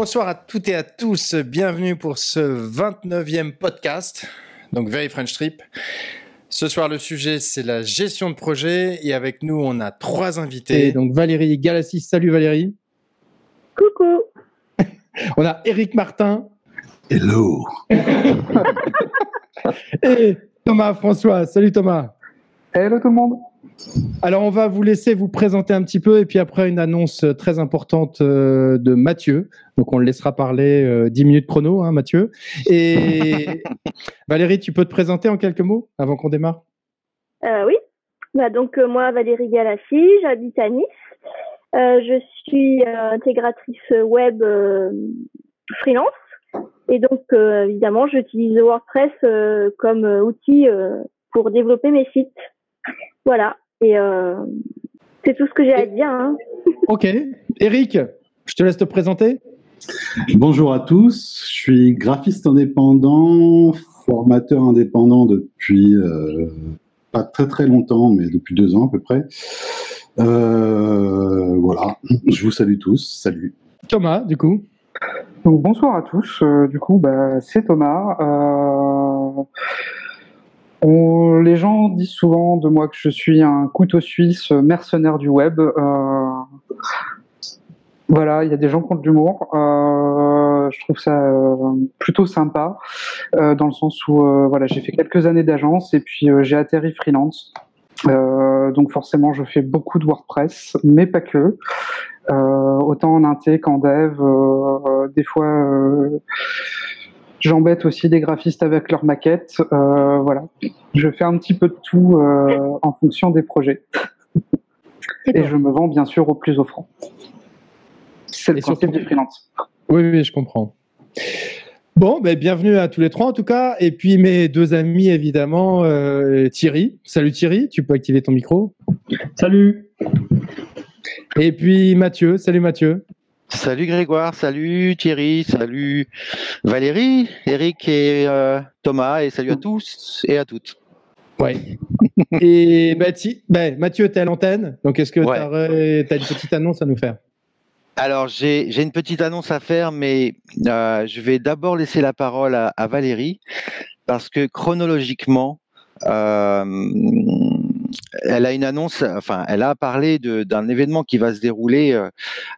Bonsoir à toutes et à tous, bienvenue pour ce 29e podcast, donc Very French Trip. Ce soir, le sujet, c'est la gestion de projet et avec nous, on a trois invités. donc Valérie Galassis, salut Valérie. Coucou. on a Eric Martin. Hello. et Thomas François, salut Thomas. Hello tout le monde. Alors, on va vous laisser vous présenter un petit peu et puis après une annonce très importante euh, de Mathieu. Donc, on le laissera parler 10 euh, minutes chrono, hein, Mathieu. Et Valérie, tu peux te présenter en quelques mots avant qu'on démarre? Euh, Oui. Bah, donc, moi, Valérie Galassi, j'habite à Nice. je suis intégratrice web freelance. Et donc, évidemment, j'utilise WordPress comme outil pour développer mes sites. Voilà. Et euh, c'est tout ce que j'ai à dire. Hein. Ok. Eric, je te laisse te présenter. Bonjour à tous. Je suis graphiste indépendant, formateur indépendant depuis euh, pas très très longtemps, mais depuis deux ans à peu près. Euh, voilà. Je vous salue tous. Salut. Thomas, du coup. bonsoir à tous. du coup, bah, c'est Thomas les gens disent souvent de moi que je suis un couteau suisse mercenaire du web. Euh, voilà, il y a des gens qui ont de l'humour. Euh, je trouve ça euh, plutôt sympa, dans le sens où voilà, j'ai fait quelques années d'agence et puis j'ai atterri freelance. donc forcément, je fais beaucoup de WordPress, mais pas que. autant en inté qu'en dev. des fois J'embête aussi des graphistes avec leurs maquettes. Euh, voilà, je fais un petit peu de tout euh, en fonction des projets. Et je me vends bien sûr au plus offrant. C'est le principe du freelance. Oui, oui, je comprends. Bon, ben, bienvenue à tous les trois en tout cas. Et puis mes deux amis évidemment, euh, Thierry. Salut Thierry, tu peux activer ton micro. Salut. Et puis Mathieu. Salut Mathieu. Salut Grégoire, salut Thierry, salut Valérie, Eric et euh, Thomas, et salut à tous et à toutes. Ouais. et bah, Mathieu, tu es à l'antenne, donc est-ce que tu as, une petite annonce à nous faire? Alors, j'ai une petite annonce à faire, mais euh, je vais d'abord laisser la parole à, à, Valérie, parce que chronologiquement, euh, elle a une annonce, enfin, elle a parlé d'un événement qui va se dérouler euh,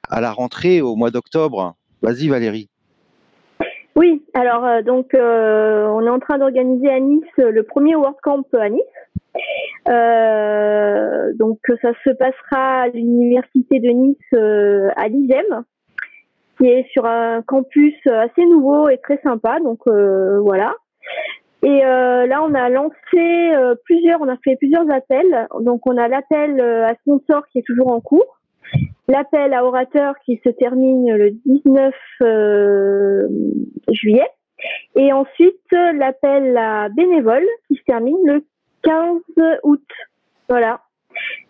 à la rentrée au mois d'octobre. Vas-y, Valérie. Oui, alors euh, donc euh, on est en train d'organiser à Nice le premier WordCamp à Nice. donc ça se passera à l'université de Nice à l'ISEM, qui est sur un campus assez nouveau et très sympa. Donc voilà. Et euh, là, on a lancé euh, plusieurs, on a fait plusieurs appels. Donc, on a l'appel euh, à sponsor qui est toujours en cours, l'appel à orateur qui se termine le 19 juillet, et ensuite l'appel à bénévole qui se termine le 15 août. Voilà.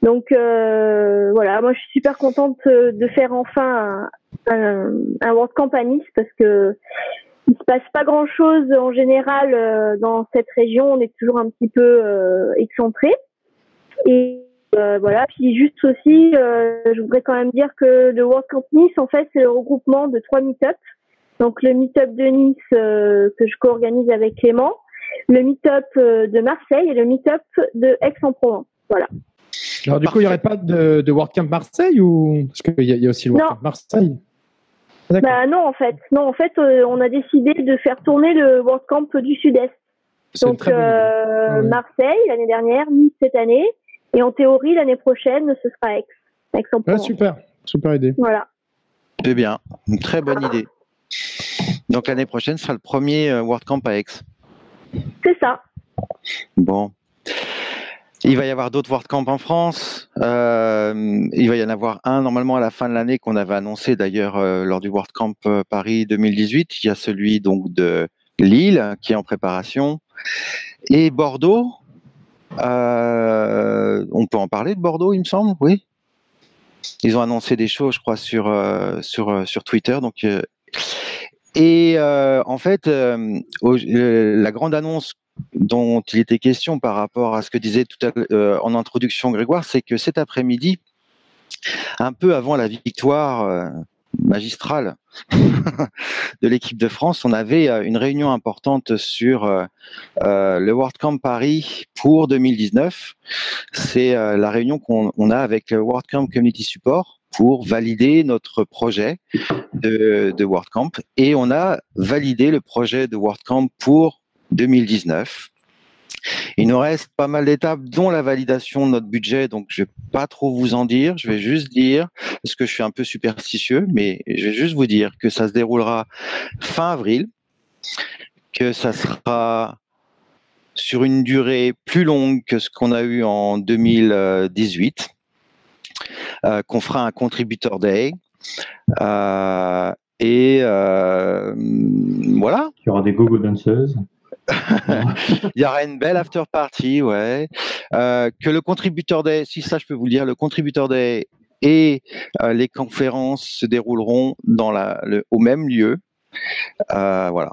Donc voilà, moi je suis super contente de faire enfin un, un, un World Camp parce que il se passe pas grand chose en général euh, dans cette région. On est toujours un petit peu euh, excentré. Et euh, voilà. Puis juste aussi, je voudrais quand même dire que le World Camp Nice, en fait, c'est le regroupement de trois meet-up. Donc le meet-up de Nice que je co-organise avec Clément, le meet-up de Marseille et le meet-up de Aix-en-Provence. Voilà. Alors du coup, il n'y aurait pas de, de Camp Marseille ou parce qu'il y, y, a aussi le Camp Marseille? Bah non en fait, non en fait euh, on a décidé de faire tourner le World Camp du Sud-Est. Donc euh, Marseille l'année dernière, Nice cette année, et en théorie l'année prochaine ce sera Aix. Aix en ah, super, super idée. Voilà. C'est bien, une très bonne idée. Donc l'année prochaine sera le premier euh, World Camp à Aix. C'est ça. Bon. Il va y avoir d'autres WordCamp en France. Euh, il va y en avoir un normalement à la fin de l'année qu'on avait annoncé d'ailleurs euh, lors du WordCamp euh, Paris 2018. Il y a celui donc de Lille qui est en préparation et Bordeaux. on peut en parler de Bordeaux, il me semble, oui. Ils ont annoncé des choses, je crois, sur sur sur Twitter. Donc et en fait, la grande annonce dont il était question par rapport à ce que disait tout à, euh, en introduction Grégoire, c'est que cet après-midi, un peu avant la victoire euh, magistrale de l'équipe de France, on avait une réunion importante sur le WordCamp Paris pour 2019. C'est la réunion qu'on a avec le WordCamp Community Support pour valider notre projet de, de WordCamp et on a validé le projet de WordCamp pour 2019. Il nous reste pas mal d'étapes, dont la validation de notre budget. Donc, je vais pas trop vous en dire. Je vais juste dire, parce que je suis un peu superstitieux, mais je vais juste vous dire que ça se déroulera fin avril, que ça sera sur une durée plus longue que ce qu'on a eu en 2018, euh, qu'on fera un contributor day. Euh, et euh, voilà. Il y aura des gogo danseuses. il y aura une belle after party, ouais. Euh, que le contributeur day, si ça je peux vous le dire, le contributeur day et euh, les conférences se dérouleront dans la, le, au même lieu. Euh, voilà.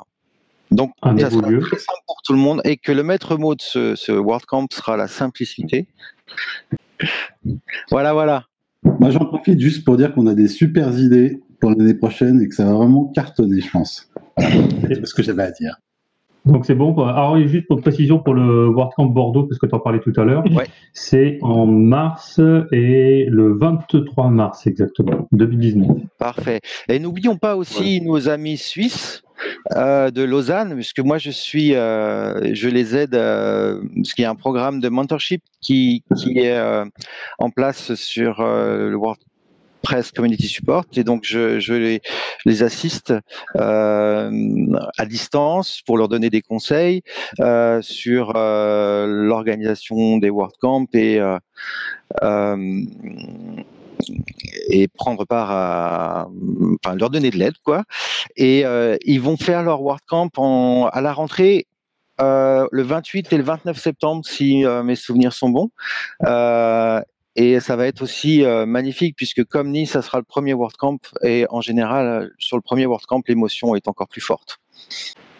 Donc, ça sera très simple pour tout le monde et que le maître mot de ce, ce WordCamp sera la simplicité. voilà, voilà. Moi, j'en profite juste pour dire qu'on a des super idées pour l'année prochaine et que ça va vraiment cartonner, je pense. C'est ce que j'avais à dire. Donc c'est bon. Alors juste pour précision pour le WordCamp Bordeaux, parce que tu en parlais tout à l'heure, c'est en mars et le 23 mars exactement, 2019. Parfait. Et n'oublions pas aussi nos amis suisses. Euh, de Lausanne, puisque moi je suis, euh, je les aide, euh, parce qu'il y a un programme de mentorship qui, qui est en place sur le World Press Community Support et donc je, les, assiste euh, à distance pour leur donner des conseils euh, sur euh, l'organisation des WordCamp et et prendre part à, enfin leur donner de l'aide quoi. Et ils vont faire leur WordCamp en, à la rentrée le 28 et le 29 septembre, si mes souvenirs sont bons. Et ça va être aussi euh, magnifique puisque comme Nice, ça sera le premier WordCamp et en général, sur le premier WordCamp, l'émotion est encore plus forte.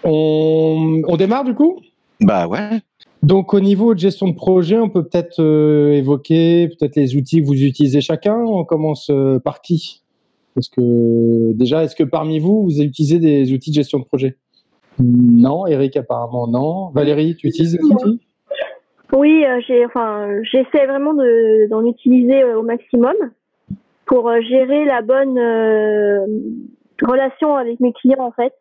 On, on démarre du coup? Bah ouais. Donc au niveau de gestion de projet, on peut peut-être euh, évoquer peut-être les outils que vous utilisez chacun. On commence euh, par qui? Parce que déjà, est-ce que parmi vous, vous utilisez des outils de gestion de projet? Non, Eric apparemment non. Valérie, tu utilises des outils? Oui, euh, j'ai, enfin, j'essaie vraiment de, d'en utiliser euh, au maximum pour euh, gérer la bonne euh, relation avec mes clients en fait.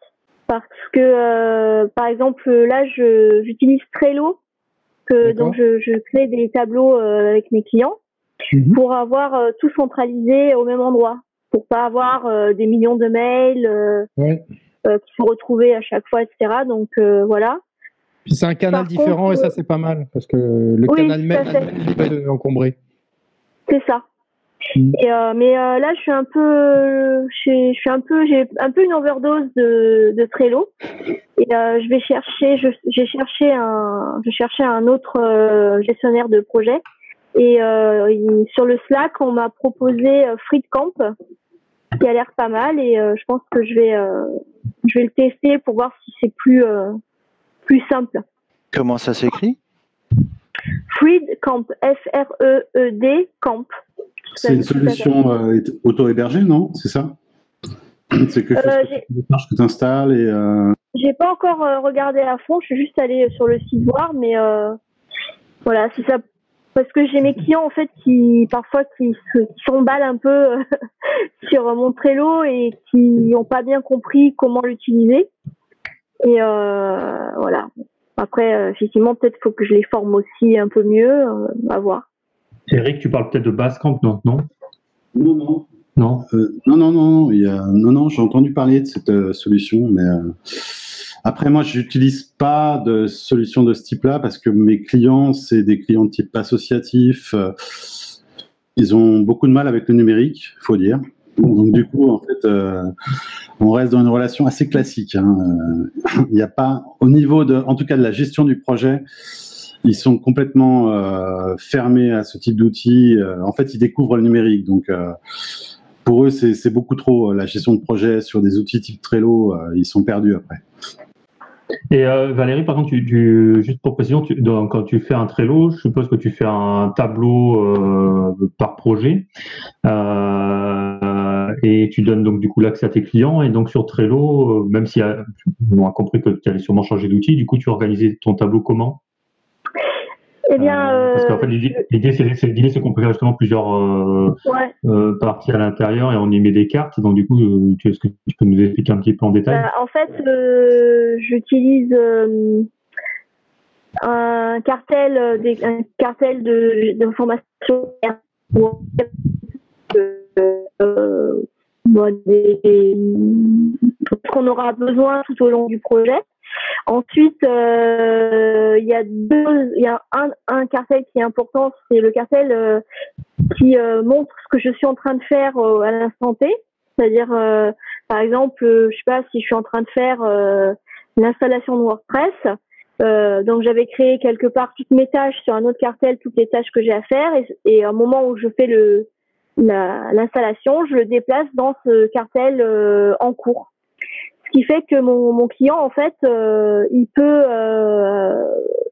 Parce que, euh, par exemple, là, je, j'utilise Trello, que, donc je, je, crée des tableaux avec mes clients mmh. pour avoir tout centralisé au même endroit, pour pas avoir des millions de mails ouais. qu'il faut retrouver à chaque fois, etc. Donc voilà. Puis c'est un canal Par différent contre, et ça c'est pas mal parce que le oui, canal même est encombré. C'est ça. Mmh. Et euh, mais euh, là je suis un peu, je suis un peu, j'ai un peu une overdose de, de Trello et euh, je vais chercher, j'ai cherché un, je cherchais un autre gestionnaire de projet et il, sur le Slack on m'a proposé FreeCamp qui a l'air pas mal et je pense que je vais, je vais le tester pour voir si c'est plus plus simple. Comment ça s'écrit? Freed Camp, F-R-E-E-D Camp. C'est une solution euh, auto-hébergée, non? C'est ça? C'est quelque chose euh, que tu installes et. Euh... J'ai pas encore euh, regardé à fond, je suis juste allée sur le site voir, mais euh, voilà, c'est ça. Parce que j'ai mes clients en fait qui parfois qui s'emballent un peu sur mon Trello et qui n'ont pas bien compris comment l'utiliser. Et euh, voilà. Après, euh, effectivement, peut-être faut que je les forme aussi un peu mieux, euh, à voir. Eric, tu parles peut-être de Basecamp, non Non, non. Non, non, euh, non, non, non, il y a... non, non j'ai entendu parler de cette euh, solution, mais euh... après, moi, j'utilise pas de solution de ce type-là parce que mes clients, c'est des clients de type associatif. ils ont beaucoup de mal avec le numérique, faut dire. Donc du coup, en fait, euh, on reste dans une relation assez classique. Hein. Il n'y a pas, au niveau de, en tout cas de la gestion du projet, ils sont complètement euh, fermés à ce type d'outils. En fait, ils découvrent le numérique. Donc euh, pour eux, c'est beaucoup trop la gestion de projet sur des outils type Trello. ils sont perdus après. Et euh, Valérie, par contre, tu, juste pour précision, quand tu fais un Trello, je suppose que tu fais un tableau euh, par projet. Euh, et tu donnes donc du coup l'accès à tes clients. Et donc sur Trello, même si on a compris que tu allais sûrement changer d'outil, du coup tu organisais ton tableau comment? Eh bien, euh, parce qu'en fait, l'idée, c'est, qu'on peut faire justement plusieurs euh, euh, parties à l'intérieur et on y met des cartes. Donc, du coup, tu, est-ce que tu peux nous expliquer un petit peu en détail? Bah, En fait, j'utilise un cartel, des, un cartel de, d'informations qu'on aura besoin tout au long du projet. Ensuite, euh, il y a un, un, cartel qui est important, c'est le cartel euh, qui euh, montre ce que je suis en train de faire à l'instant T. C'est-à-dire, par exemple, je sais pas si je suis en train de faire l'installation de WordPress. donc j'avais créé quelque part toutes mes tâches sur un autre cartel, toutes les tâches que j'ai à faire, et, et au moment où je fais le l'installation, je le déplace dans ce cartel en cours. Ce qui fait que mon, mon client en fait euh, il peut euh,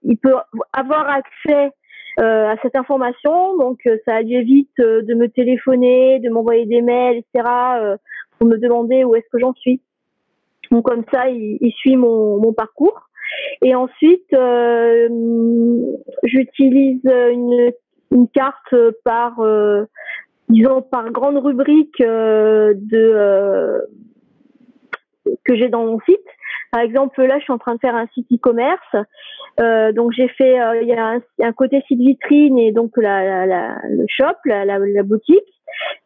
il peut avoir accès euh, à cette information. Donc ça lui évite de me téléphoner de m'envoyer des mails etc pour me demander où est-ce que j'en suis. Donc comme ça il, il suit mon, mon parcours. Et ensuite j'utilise une, une carte par disons par grande rubrique de que j'ai dans mon site. Par exemple, là, je suis en train de faire un site e-commerce. Euh, donc, j'ai fait, euh, il y a un, côté site vitrine et donc la, la, le shop, la, la, boutique.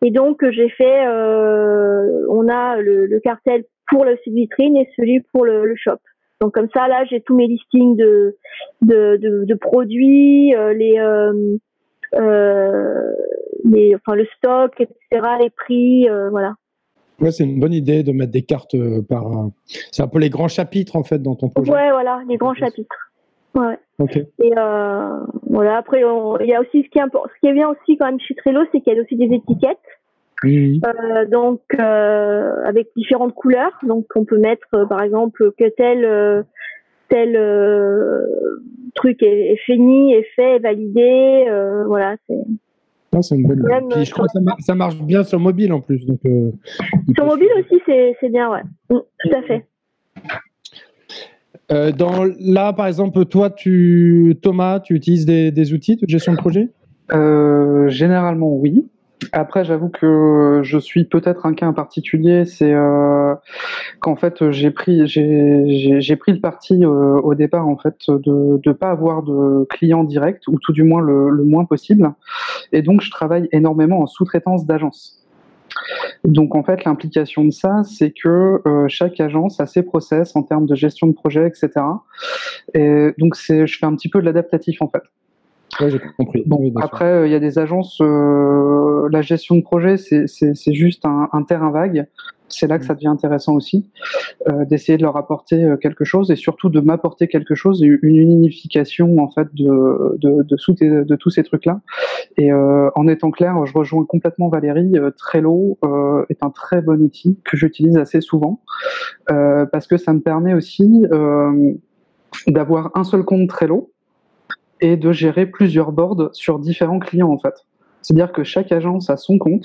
Et donc, j'ai fait, euh, on a le, le, cartel pour le site vitrine et celui pour le, le shop. Donc, comme ça, là, j'ai tous mes listings de, de, de, de produits, euh, les, euh, les, enfin, le stock, etc., les prix, voilà. Ouais, c'est une bonne idée de mettre des cartes euh, par. C'est un peu les grands chapitres en fait dans ton projet. Ouais, voilà, les grands chapitres. Ouais. Et euh, voilà. Après, il y a aussi ce qui est ce qui est bien aussi quand même chez Trello, c'est qu'il y a aussi des étiquettes. Euh, donc euh, avec différentes couleurs. Donc on peut mettre euh, par exemple que tel euh, tel truc est, est, fini, est fait, est validé. voilà, c'est c'est une bonne idée. je crois que ça, marche bien sur mobile en plus. Donc, euh, sur mobile aussi, c'est bien, ouais. Mm, tout à fait. Euh, dans, là, par exemple, toi, tu, Thomas, tu utilises des, des outils de gestion de projet? Euh, Généralement, oui. Après, j'avoue que je suis peut-être un cas particulier, c'est euh, qu'en fait j'ai pris j'ai pris le parti euh, au départ en fait de ne pas avoir de clients directs ou tout du moins le, le, moins possible, et donc je travaille énormément en sous-traitance d'agence. Donc en fait, l'implication de ça, c'est que euh, chaque agence a ses process en termes de gestion de projet, etc. Et donc je fais un petit peu de l'adaptatif en fait. Ouais, j'ai compris. Bon, après, euh, il y a des agences, euh, la gestion de projet, c'est juste un, un, terrain vague. C'est là que ça mm. devient intéressant aussi, euh, d'essayer de leur apporter euh, quelque chose et surtout de m'apporter quelque chose, une unification en fait de, de, de, de tous ces trucs-là. Et euh, en étant clair, je rejoins complètement Valérie. Trello est un très bon outil que j'utilise assez souvent parce que ça me permet aussi d'avoir un seul compte Trello et de gérer plusieurs boards sur différents clients en fait. C'est-à-dire que chaque agence a son compte,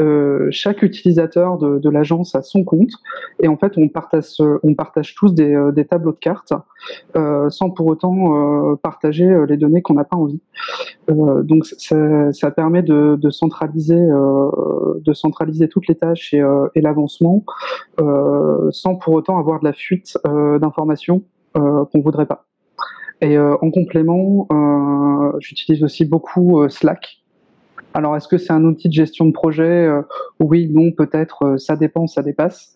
euh, chaque utilisateur de, de l'agence a son compte, et en fait on partage, on partage tous des, euh, des tableaux de cartes euh, sans pour autant euh, partager euh, les données qu'on n'a pas envie. Euh, donc ça, ça, permet de, de centraliser, de centraliser toutes les tâches et, et l'avancement sans pour autant avoir de la fuite d'informations qu'on voudrait pas. Et euh, en complément, euh, j'utilise aussi beaucoup euh, Slack. Alors, est-ce que c'est un outil de gestion de projet? Oui, non, peut-être. ça dépend, ça dépasse.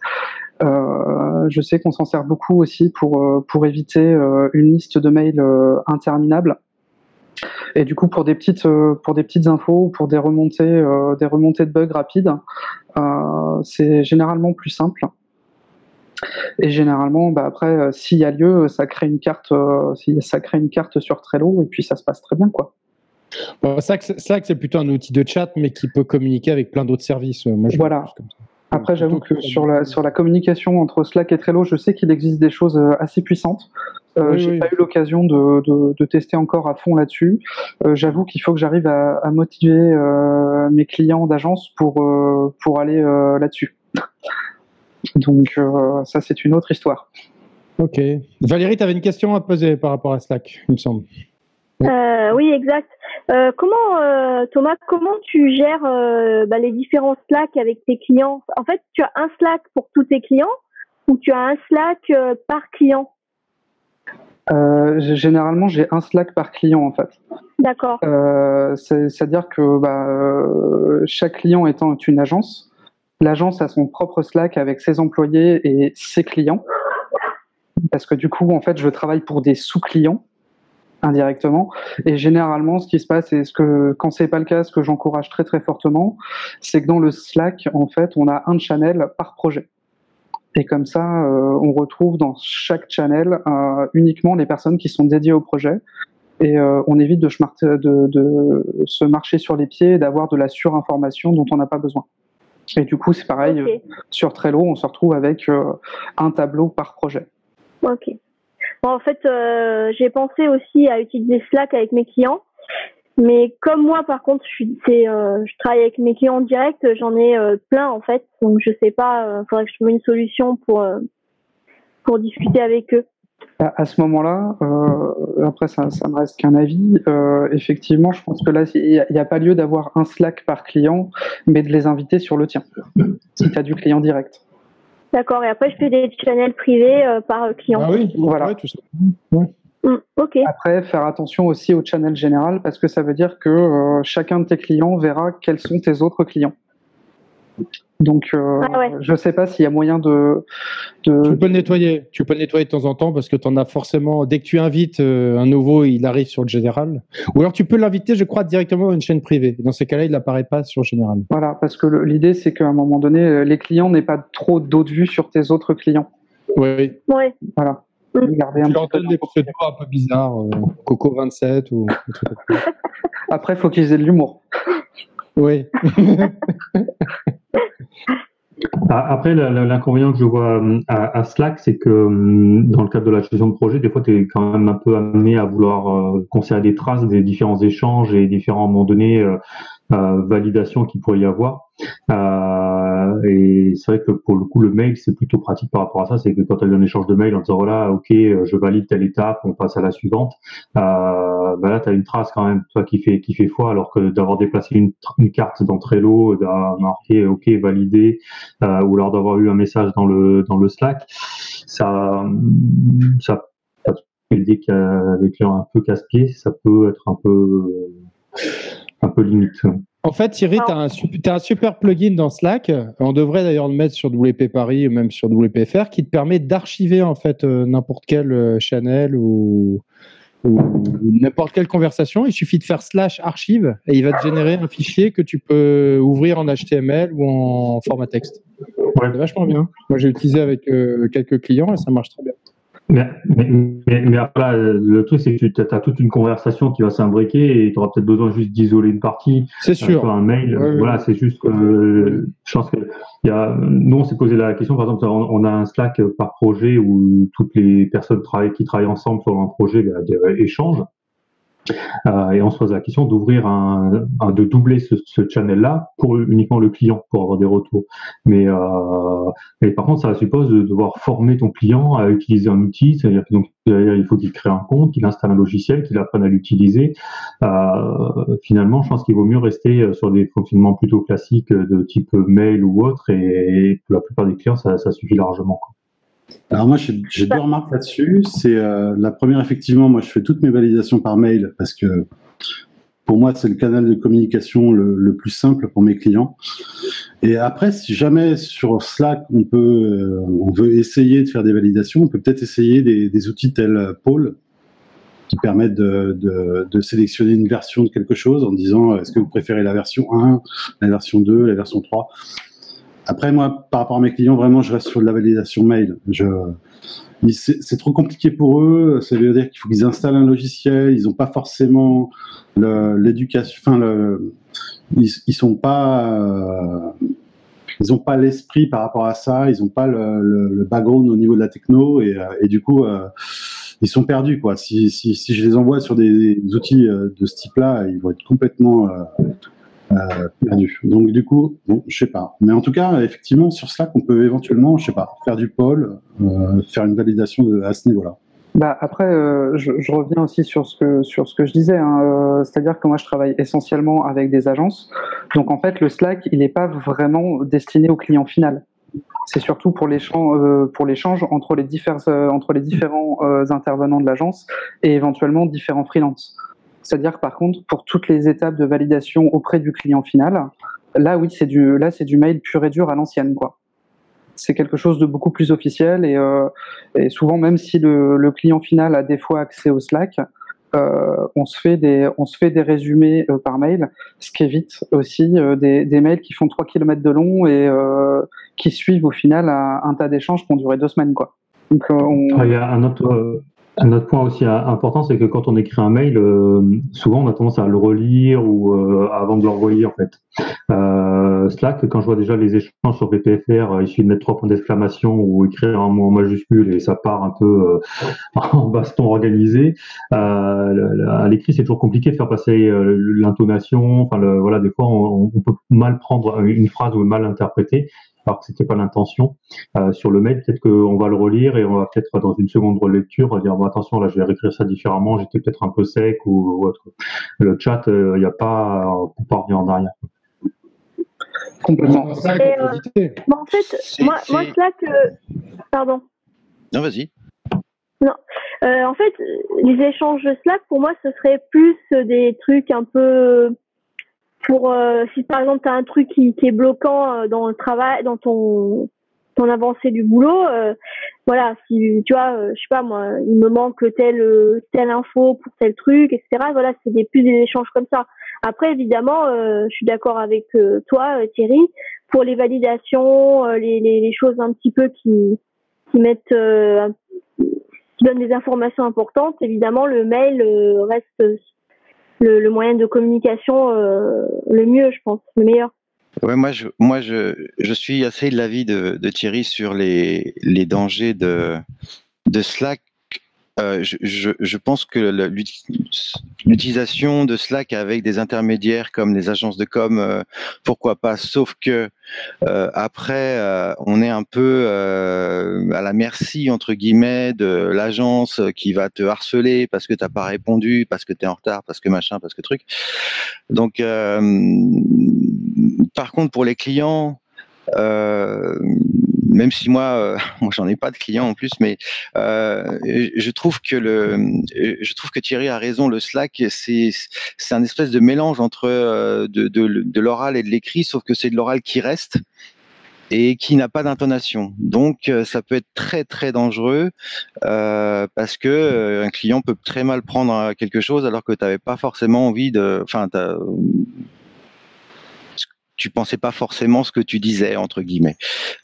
je sais qu'on s'en sert beaucoup aussi pour pour éviter une liste de mails interminable. Et du coup, pour des petites pour des petites infos, pour des remontées des remontées de bugs rapides, c'est généralement plus simple. Et généralement, bah après, euh, s'il y a lieu, ça crée une carte, euh, ça crée une carte sur Trello et puis ça se passe très bien, quoi. Bon, Slack, c'est plutôt un outil de chat, mais qui peut communiquer avec plein d'autres services. Moi, je voilà. Après, j'avoue que sur la, sur la communication entre Slack et Trello, je sais qu'il existe des choses euh, assez puissantes. Euh, j'ai pas eu l'occasion de, de, de, tester encore à fond là-dessus. Euh, J'avoue qu'il faut que j'arrive à, à, motiver euh, mes clients d'agence pour euh, pour aller euh, là-dessus. Donc ça c'est une autre histoire. Ok. Valérie, tu avais une question à poser par rapport à Slack, il me semble. oui, exact. comment Thomas, comment tu gères bah, les différents Slack avec tes clients? En fait, tu as un Slack pour tous tes clients ou tu as un Slack par client? Euh, généralement, j'ai un Slack par client en fait. D'accord. Euh, C'est-à-dire que bah, euh, chaque client étant une agence, l'agence a son propre Slack avec ses employés et ses clients. Parce que du coup, en fait, je travaille pour des sous-clients indirectement. Et généralement, ce qui se passe, et ce que quand c'est pas le cas, ce que j'encourage très très fortement, c'est que dans le Slack, en fait, on a un channel par projet. Et comme ça, euh, on retrouve dans chaque channel euh, uniquement les personnes qui sont dédiées au projet. Et euh, on évite de, de, de, se marcher sur les pieds et d'avoir de la surinformation dont on n'a pas besoin. Et du coup, c'est pareil, sur Trello, on se retrouve avec un tableau par projet. Ok. Bon, en fait, j'ai pensé aussi à utiliser Slack avec mes clients. Mais comme moi, par contre, je, suis, euh, je travaille avec mes clients en direct, j'en ai euh, plein en fait, donc je sais pas, il euh, faudrait que je trouve une solution pour euh, pour discuter avec eux. À, ce moment-là, après ça, ça me reste qu'un avis. effectivement, je pense que là, il n'y a, pas lieu d'avoir un Slack par client, mais de les inviter sur le tien, si tu as du client direct. D'accord. Et après, je fais des channels privés par client. Ah oui, voilà. tout ça. Ouais. Mm, Après, faire attention aussi au channel général parce que ça veut dire que euh, chacun de tes clients verra quels sont tes autres clients. Donc, euh, ah je ne sais pas s'il y a moyen de, de, Tu peux le nettoyer. Tu peux le nettoyer de temps en temps parce que tu en as forcément. Dès que tu invites euh, un nouveau, il arrive sur le général. Ou alors tu peux l'inviter, je crois, directement à une chaîne privée. Dans ces cas-là, il n'apparaît pas sur le général. Voilà, parce que l'idée, c'est qu'à un moment donné, les clients n'aient pas trop d'eau de vue sur tes autres clients. Oui. Oui. Voilà. Un tu des pseudos un peu bizarres, euh, Coco 27 ou Après, faut qu'ils aient de l'humour. Oui. Après, l'inconvénient que je vois euh, à, Slack, c'est que euh, dans le cadre de la gestion de projet, des fois, tu es quand même un peu amené à vouloir conserver des traces des différents échanges et différents, à un moment donné, euh, validation qu'il pourrait y avoir. Euh, et c'est vrai que pour le coup, le mail, c'est plutôt pratique par rapport à ça. C'est que quand tu as eu un échange de mail en disant voilà, ok, euh, je valide telle étape, on passe à la suivante. Euh, bah là, tu as une trace quand même, toi, qui fait qui fait foi, alors que d'avoir déplacé une, une, carte dans Trello, d'avoir marqué ok, validé, euh, ou alors d'avoir eu un message dans le dans le Slack, ça ça, peut qu'il des clients un peu casse-pieds, ça peut être un peu un peu limite. En fait, Thierry, tu as, un super plugin dans Slack. On devrait d'ailleurs le mettre sur WP Paris ou même sur WPFR qui te permet d'archiver en fait euh, n'importe quel euh, channel ou, n'importe quelle conversation. Il suffit de faire slash archive et il va te générer un fichier que tu peux ouvrir en HTML ou en format texte. C'est vachement bien. Moi, j'ai utilisé avec euh, quelques clients et ça marche très bien. Mais, mais, mais, après, le truc, c'est que tu as toute une conversation qui va s'imbriquer et tu auras peut-être besoin juste d'isoler une partie. C'est sûr. un mail. voilà, c'est juste que je pense que y a, nous, on s'est posé la question, par exemple, on, a un Slack par projet où toutes les personnes travaillent, qui travaillent ensemble sur un projet bah, échangent. Euh, et on se pose la question d'ouvrir un, un, de doubler ce, ce channel-là pour uniquement le client pour avoir des retours. Mais, euh, mais par contre, ça suppose de devoir former ton client à utiliser un outil, c'est-à-dire donc il faut qu'il crée un compte, qu'il installe un logiciel, qu'il apprenne à l'utiliser. Euh, finalement, je pense qu'il vaut mieux rester sur des fonctionnements plutôt classiques de type mail ou autre, et, pour la plupart des clients, ça, ça suffit largement. Quoi. Alors moi, j'ai deux remarques là-dessus. C'est euh, la première, effectivement, moi, je fais toutes mes validations par mail parce que pour moi, c'est le canal de communication le, plus simple pour mes clients. Et après, si jamais sur Slack, on peut, euh, on veut essayer de faire des validations, on peut peut-être essayer des, outils tels Paul qui permettent de, de, sélectionner une version de quelque chose en disant est-ce que vous préférez la version 1, la version 2, la version 3 après, moi, par rapport à mes clients, vraiment, je reste sur de la validation mail. C'est trop compliqué pour eux. Ça veut dire qu'il faut qu'ils installent un logiciel. Ils n'ont pas forcément l'éducation. Enfin, ils, ils sont pas. Euh, ils n'ont pas l'esprit par rapport à ça. Ils n'ont pas le, background au niveau de la techno et, euh, du coup. Euh, ils sont perdus. Si, je les envoie sur des, outils de ce type-là, ils vont être complètement perdus. Donc du coup, bon, je sais pas. Mais en tout cas, effectivement, sur Slack, on peut éventuellement, je sais pas, faire du poll, faire une validation de, à ce niveau-là. Bah après, euh, je, reviens aussi sur ce que sur ce que je disais, hein, euh, c'est-à-dire que moi je travaille essentiellement avec des agences, donc en fait le Slack il n'est pas vraiment destiné au client final. C'est surtout pour l'échange euh, pour l'échange entre les différents entre les différents intervenants de l'agence et éventuellement différents freelances. C'est-à-dire par contre pour toutes les étapes de validation auprès du client final, là oui c'est du du mail pur et dur à l'ancienne c'est quelque chose de beaucoup plus officiel et, euh, souvent même si le, client final a des fois accès au Slack, euh, on se fait des on se fait des résumés euh, par mail, ce qui évite aussi des, mails qui font 3 km de long et qui suivent au final un, tas d'échanges qui ont duré deux semaines quoi. Ah, il y a un autre un autre point aussi important, c'est que quand on écrit un mail, euh, souvent on a tendance à le relire ou euh, avant de l'envoyer en fait. Euh, Slack, quand je vois déjà les échanges sur VPFR, il suffit de mettre trois points d'exclamation ou écrire un mot en majuscule et ça part un peu en baston organisé. à l'écrit, c'est toujours compliqué de faire passer l'intonation. Enfin, le, voilà, des fois on, on, peut mal prendre une phrase ou mal interpréter alors que c'était pas l'intention. Euh, sur le mail, peut-être qu'on va le relire et on va peut-être dans une seconde relecture dire bon attention là je vais réécrire ça différemment, j'étais peut-être un peu sec ou, autre. Le chat, il euh, n'y a pas, on peut pas revenir en arrière. Complètement. Euh, en fait, moi, moi Slack, pardon. Non, vas-y. Non. en fait, les échanges de Slack, pour moi, ce serait plus des trucs un peu pour euh, si par exemple tu as un truc qui, qui est bloquant euh, dans le travail, dans ton ton avancée du boulot, euh, voilà, si tu vois, je sais pas moi, il me manque telle telle info pour tel truc, etc. Voilà, c'est des plus des échanges comme ça. Après, évidemment, je suis d'accord avec toi, Thierry, pour les validations, les, les, les, choses un petit peu qui qui mettent qui donnent des informations importantes. Évidemment, le mail reste le, moyen de communication euh, le mieux, je pense, le meilleur. Ouais, moi, je, moi, je, je suis assez de l'avis de, de Thierry sur les, les dangers de, de Slack euh, je, pense que l'utilisation de Slack avec des intermédiaires comme les agences de com, euh, pourquoi pas, sauf que euh, après, on est un peu à la merci, entre guillemets, de l'agence qui va te harceler parce que tu n'as pas répondu, parce que tu es en retard, parce que machin, parce que truc. Donc, par contre, pour les clients, même si moi, euh, moi j'en ai pas de clients en plus, mais euh, je trouve que le, je trouve que Thierry a raison. Le Slack, c'est c'est un espèce de mélange entre euh, de, de, de l'oral et de l'écrit, sauf que c'est de l'oral qui reste et qui n'a pas d'intonation. Donc ça peut être très très dangereux euh, parce que un client peut très mal prendre quelque chose alors que tu n'avais pas forcément envie de, enfin tu pensais pas forcément ce que tu disais entre guillemets.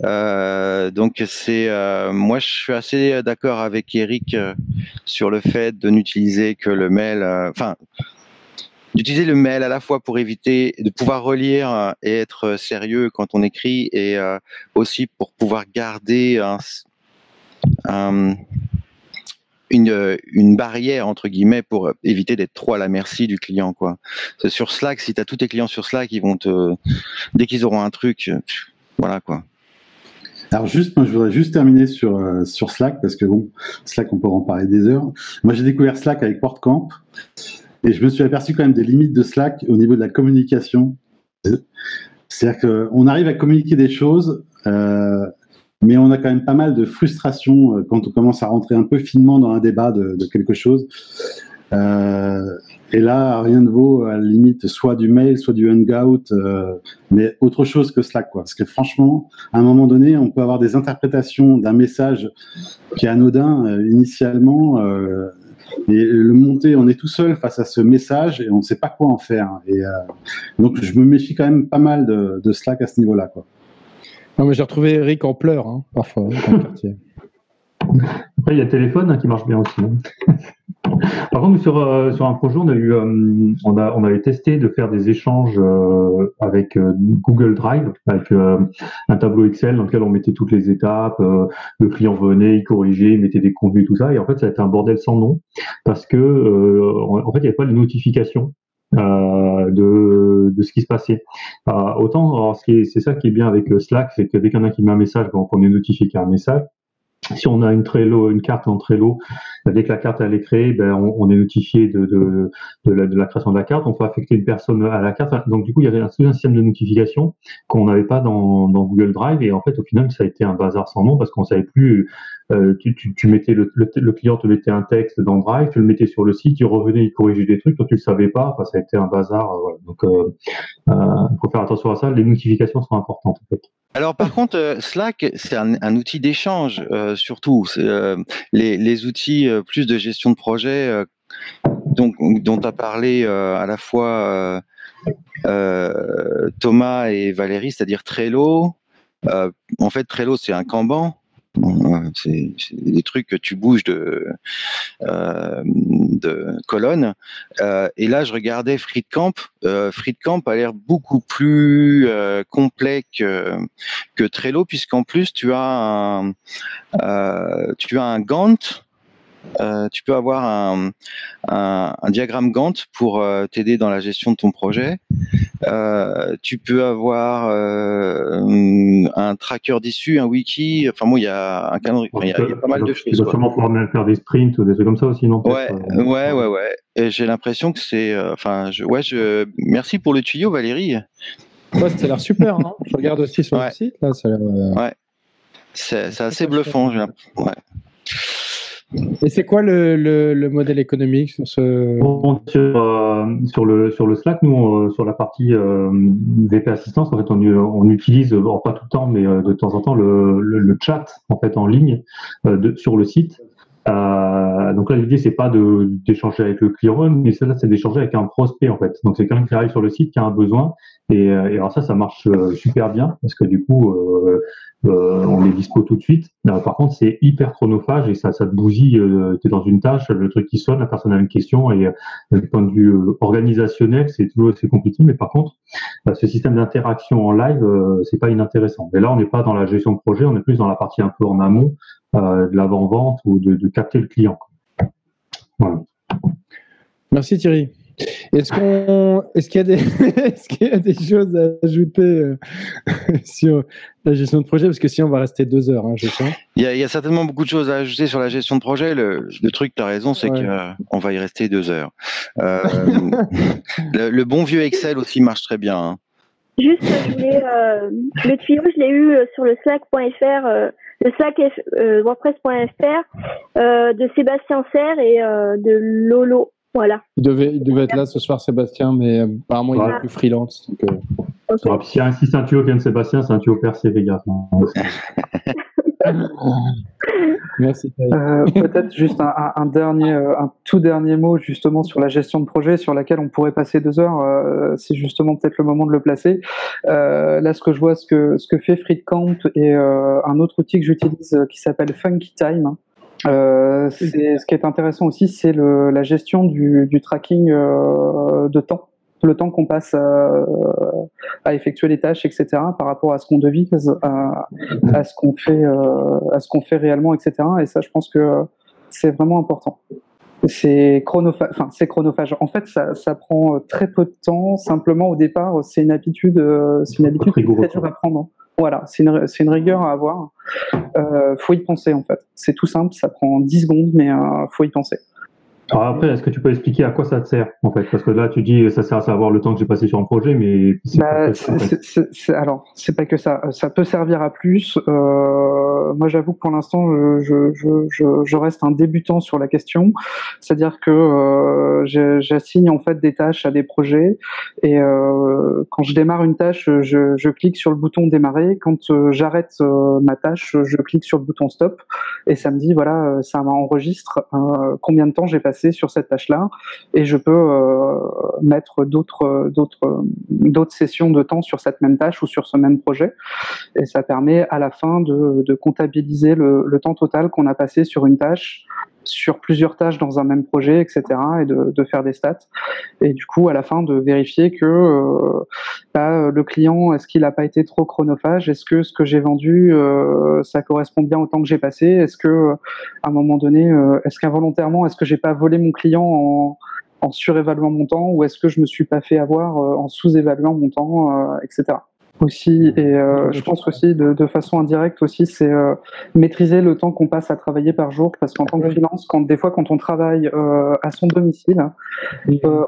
Euh, donc c'est euh, moi je suis assez d'accord avec Eric euh, sur le fait de n'utiliser que le mail, enfin d'utiliser le mail à la fois pour éviter de pouvoir relire et être sérieux quand on écrit et aussi pour pouvoir garder un une, barrière entre guillemets pour éviter d'être trop à la merci du client quoi. Sur Slack, si tu as tous tes clients sur Slack, ils vont te dès qu'ils auront un truc, voilà quoi. Alors juste, moi je voudrais juste terminer sur euh, sur Slack parce que bon, Slack on peut en parler des heures. Moi j'ai découvert Slack avec PortCamp et je me suis aperçu quand même des limites de Slack au niveau de la communication. C'est-à-dire qu'on arrive à communiquer des choses, euh, mais on a quand même pas mal de frustration euh, quand on commence à rentrer un peu finement dans un débat de, quelque chose. Euh, et là, rien ne vaut à la limite soit du mail, soit du hangout, euh, mais autre chose que Slack, quoi. Parce que franchement, à un moment donné, on peut avoir des interprétations d'un message qui est anodin euh, initialement, euh, et le monter, on est tout seul face à ce message et on ne sait pas quoi en faire. Et donc, je me méfie quand même pas mal de, de Slack à ce niveau-là, quoi. Non, mais j'ai retrouvé Eric en pleurs, hein, parfois, dans le quartier. Après, il y a le téléphone hein, qui marche bien aussi. Hein. Par contre, sur, euh, sur un projet, on a eu, euh, on a, on avait testé de faire des échanges euh, avec Google Drive, avec un tableau Excel dans lequel on mettait toutes les étapes. le client venait, il corrigeait, il mettait des contenus, tout ça. Et en fait, ça a été un bordel sans nom parce que, en fait, il n'y avait pas les notifications de, de ce qui se passait. Euh, autant, c'est ça qui est bien avec Slack, c'est que dès qu'il y a qui met un message, donc on est notifié qu'il y a un message si on a une Trello, une carte en Trello, dès que la carte elle est créée, ben, on, est notifié de, de, de, la, de, la, création de la carte. On peut affecter une personne à la carte. Donc du coup, il y avait un, système de notification qu'on n'avait pas dans, dans, Google Drive. Et en fait, au final, ça a été un bazar sans nom parce qu'on savait plus. Euh, tu, tu, tu, mettais le, le, client te mettait un texte dans Drive, tu le mettais sur le site, il revenait, il corrigeait des trucs, toi tu le savais pas. Enfin, ça a été un bazar. Euh, voilà. Donc, euh, euh, faut faire attention à ça. Les notifications sont importantes en fait. Alors par contre, euh, Slack, c'est un, outil d'échange euh, surtout. Euh, les, les, outils plus de gestion de projet donc, dont a parlé à la fois Thomas et Valérie, c'est-à-dire Trello. en fait, Trello, c'est un Kanban. C'est des trucs que tu bouges de, euh, colonne. Euh, et là, je regardais Friedkamp. Euh, Friedkamp a l'air beaucoup plus euh, complet que, que Trello, puisqu'en plus, tu as un, euh, tu as un Gantt euh, tu peux avoir un, un, diagramme Gantt pour euh, t'aider dans la gestion de ton projet. Euh, tu peux avoir un tracker d'issue, un wiki. Enfin, moi, il y a un calendrier. Il y, a pas mal de choses. Tu dois sûrement pouvoir même faire des sprints ou des trucs comme ça aussi, non Ouais, ouais, ouais, ouais. Et j'ai l'impression que c'est. Enfin, je, ouais, je. Merci pour le tuyau, Valérie. Ouais, ça a l'air super. Hein je regarde aussi sur le site. Là, ça Ouais. C'est assez bluffant. Ouais. Et c'est quoi le, le, le, modèle économique sur ce sur, euh, sur, le sur le Slack, nous euh, sur la partie euh, VP assistance, en fait, on, on utilise pas tout le temps, mais de temps en temps le, le, chat en fait en ligne de, sur le site. Donc là, l'idée c'est pas d'échanger avec le client, mais cela c'est d'échanger avec un prospect en fait. Donc c'est quelqu'un qui arrive sur le site qui a un besoin et, et alors ça, ça marche super bien parce que du coup euh, on est dispo tout de suite. Euh, par contre, c'est hyper chronophage et ça, ça te bousille. Euh, tu es dans une tâche, le truc qui sonne, la personne a une question et du point de vue organisationnel, c'est toujours assez compliqué. Mais par contre, ce système d'interaction en live, c'est pas inintéressant. Mais là, on n'est pas dans la gestion de projet, on est plus dans la partie un peu en amont de l'avant-vente ou de, de, capter le client. Voilà. Merci Thierry. Est-ce qu'on, est-ce qu'il y a des, est-ce qu'il y a des choses à ajouter euh, sur la gestion de projet? Parce que sinon on va rester deux heures, hein, je sens. Il y, a, il y, a, certainement beaucoup de choses à ajouter sur la gestion de projet. Le, le truc, tu as raison, c'est qu'on euh, va y rester deux heures. Euh, le, bon vieux Excel aussi marche très bien. Hein. Juste, je voulais, euh, le tuyau, je l'ai eu sur le slack.fr. le slack wordpress.fr de Sébastien Serre et de Lolo voilà. Il devait, il devait être là ce soir, Sébastien, mais euh, apparemment, il est plus freelance. Donc, euh... okay. Si, si c'est un tuyau qui vient de Sébastien, c'est un tuyau percé, les gars. Merci. Euh, Peut-être juste un, dernier, euh, un tout dernier mot justement sur la gestion de projet, sur laquelle on pourrait passer deux heures. Euh, c'est justement peut-être le moment de le placer. Euh, là, ce que je vois, ce que ce que fait Friedkamp et euh, un autre outil que j'utilise qui s'appelle Funky Time. Euh, ce qui est intéressant aussi, c'est la gestion du, tracking euh, de temps, le temps qu'on passe à, à, effectuer les tâches, etc., par rapport à ce qu'on devise, à, à ce qu'on fait, euh, à ce qu'on fait réellement, etc. Et ça, je pense que c'est vraiment important. C'est chronophage, enfin, c'est chronophage. En fait, ça, ça prend très peu de temps. Simplement, au départ, c'est une habitude, c'est une habitude très dure à prendre. Voilà, c'est une, une, rigueur à avoir. Euh, faut y penser en fait. C'est tout simple, ça prend 10 secondes, mais euh, faut y penser. Alors après, est-ce que tu peux expliquer à quoi ça te sert en fait? Parce que là, tu dis ça sert à savoir le temps que j'ai passé sur un projet, mais bah, c'est, alors c'est pas que ça. Ça peut servir à plus. Euh, moi, j'avoue que pour l'instant, je, je, je, je, reste un débutant sur la question. C'est-à-dire que euh, j'assigne en fait des tâches à des projets et euh, quand je démarre une tâche, je, clique sur le bouton démarrer. Quand euh, j'arrête euh, ma tâche, je clique sur le bouton stop et ça me dit voilà, ça m'enregistre combien de temps j'ai passé sur cette tâche-là et je peux euh, mettre d'autres d'autres d'autres sessions de temps sur cette même tâche ou sur ce même projet. Et ça permet à la fin de, comptabiliser le temps total qu'on a passé sur une tâche sur plusieurs tâches dans un même projet, etc., et de, faire des stats. Et du coup, à la fin, de vérifier que euh, bah, le client, est-ce qu'il n'a pas été trop chronophage? Est-ce que ce que j'ai vendu, euh, ça correspond bien au temps que j'ai passé? Est-ce que, à un moment donné, euh, est-ce qu'involontairement, est-ce que j'ai pas volé mon client en, en surévaluant mon temps ou est-ce que je me suis pas fait avoir en sous-évaluant mon temps, etc aussi et euh, je pense aussi de, de, façon indirecte aussi c'est euh, maîtriser le temps qu'on passe à travailler par jour parce qu'en tant que freelance quand des fois quand on travaille euh, à son domicile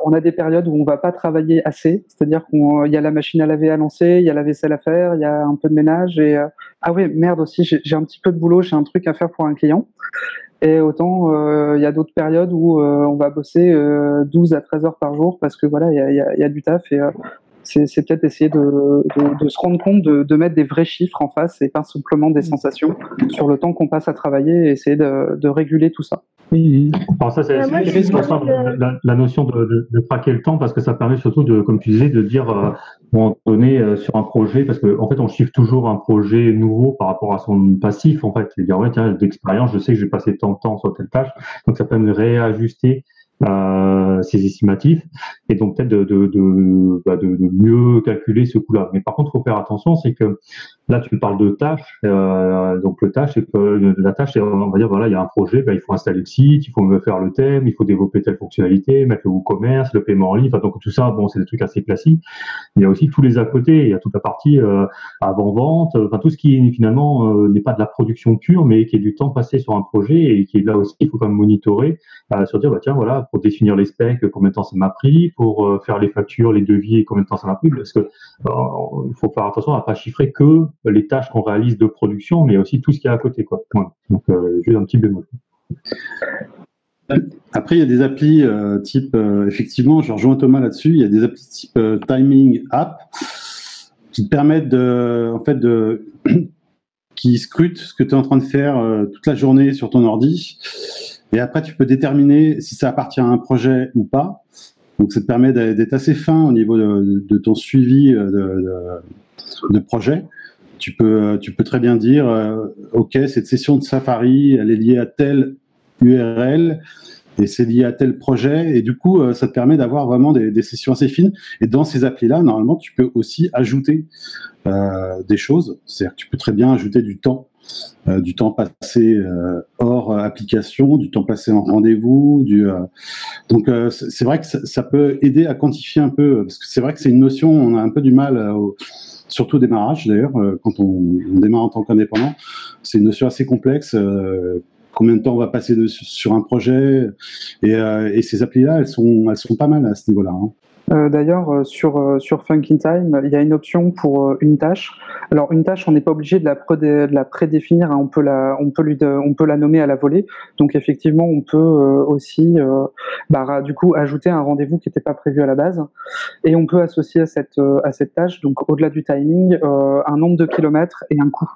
on a des périodes où on va pas travailler assez c'est-à-dire qu'il y a la machine à laver à lancer il y a la vaisselle à faire il y a un peu de ménage et ah oui merde aussi j'ai un petit peu de boulot j'ai un truc à faire pour un client. Et autant il y a d'autres périodes où on va bosser 12 à 13 heures par jour parce que voilà il y a, y, a, y a, du taf et c'est peut-être essayer de, de, de, se rendre compte, de, de, mettre des vrais chiffres en face et pas simplement des sensations sur le temps qu'on passe à travailler et essayer de, réguler tout ça. Alors ça, c'est la, la, notion de, de, traquer le temps parce que ça permet surtout de, comme tu disais, de dire euh, on donné euh, sur un projet parce qu'en en fait on chiffre toujours un projet nouveau par rapport à son passif en fait. Et dire ouais tiens d'expérience je sais que j'ai passé tant de temps sur telle tâche. Donc ça permet de réajuster euh, ces estimatifs et donc peut-être de, de, de, bah de, mieux calculer ce coût-là. Mais par contre, faut faire attention, c'est que là, tu parles de tâches. Euh, donc le tâche, c'est que la tâche, c'est on va dire voilà, il y a un projet, bah, il faut installer le site, il faut faire le thème, il faut développer telle fonctionnalité, mettre le commerce, le paiement en ligne. donc tout ça, bon, c'est des trucs assez classiques. Il y a aussi tous les à côté. Il y a toute la partie euh, avant vente, enfin tout ce qui finalement euh, n'est pas de la production pure, mais qui est du temps passé sur un projet et qui est là aussi, il faut quand même monitorer, euh, sur dire bah tiens voilà pour définir les specs, combien de temps ça m'a pris, pour euh, faire les factures, les devis, combien de temps ça m'a pris, parce que euh, il faut faire attention à pas chiffrer que les tâches qu'on réalise de production, mais aussi tout ce qu'il y a à côté. Donc, euh, juste un petit bémol. Après, il y a des applis type, effectivement, je rejoins Thomas là-dessus, il y a des applis type Timing App qui te permettent de, en fait, de, qui scrutent ce que tu es en train de faire toute la journée sur ton ordi et après, tu peux déterminer si ça appartient à un projet ou pas. Donc, ça te permet d'être assez fin au niveau de, ton suivi euh, de, projet. Tu peux, tu peux très bien dire, euh, OK, cette session de Safari, elle est liée à telle URL et c'est lié à tel projet. Et du coup, euh, ça te permet d'avoir vraiment des, sessions assez fines. Et dans ces applis-là, normalement, tu peux aussi ajouter euh, des choses. C'est-à-dire que tu peux très bien ajouter du temps euh, du temps passé euh, hors application, du temps passé en rendez-vous. Du, euh, donc c'est vrai que ça, peut aider à quantifier un peu, parce que c'est vrai que c'est une notion, on a un peu du mal, surtout au démarrage d'ailleurs, quand on, démarre en tant qu'indépendant, c'est une notion assez complexe combien de temps on va passer sur un projet. Et, ces applis-là, elles sont, elles sont pas mal à ce niveau-là. Hein. Euh, d'ailleurs, euh, sur, euh, sur Funkin Time, il y a une option pour une tâche. Alors, une tâche, on n'est pas obligé de la, prédéfinir, hein. on, peut la, on, peut lui on peut la nommer à la volée. Donc, effectivement, on peut aussi, bah, du coup, ajouter un rendez-vous qui n'était pas prévu à la base. Et on peut associer à cette, à cette tâche, donc au-delà du timing, un nombre de kilomètres et un coût.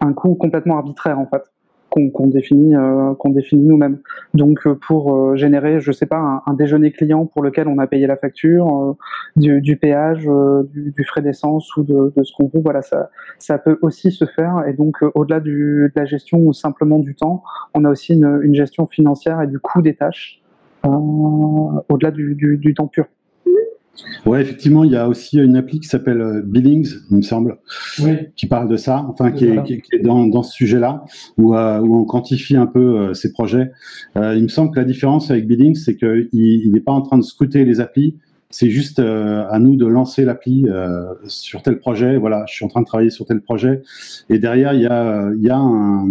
Un coût complètement arbitraire, en fait qu'on définit, euh, qu'on définit nous-mêmes. Donc euh, pour euh, générer, je sais pas, un, déjeuner client pour lequel on a payé la facture, du, du, péage, du, du, frais d'essence ou de, de ce qu'on veut, voilà, ça, ça peut aussi se faire. Et donc au-delà de la gestion ou simplement du temps, on a aussi une, une gestion financière et du coût des tâches au-delà du, du temps pur. Ouais, effectivement, il y a aussi une appli qui s'appelle euh, Billings, il me semble, qui parle de ça, enfin qui est, qui, est, dans, dans ce sujet-là, où, euh, où, on quantifie un peu euh, ces projets. Euh, il me semble que la différence avec Billings, c'est qu'il n'est pas en train de scruter les applis, c'est juste à nous de lancer l'appli sur tel projet. Voilà, je suis en train de travailler sur tel projet, et derrière il y a, il y a un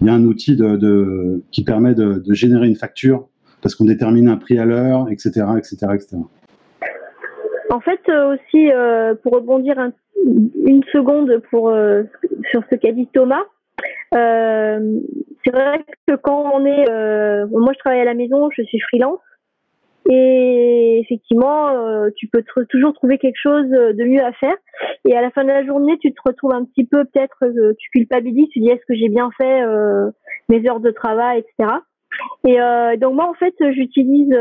il y a un outil de, de qui permet de, de générer une facture parce qu'on détermine un prix à l'heure, etc., etc., etc. En fait, euh, aussi, euh, pour rebondir une seconde euh, sur ce qu'a dit Thomas, c'est vrai que quand on est, moi je travaille à la maison, je suis freelance, et effectivement, tu peux toujours trouver quelque chose de mieux à faire. Et à la fin de la journée, tu te retrouves un petit peu, peut-être, tu culpabilises, tu dis est-ce que j'ai bien fait mes heures de travail, etc. Et donc moi, en fait, j'utilise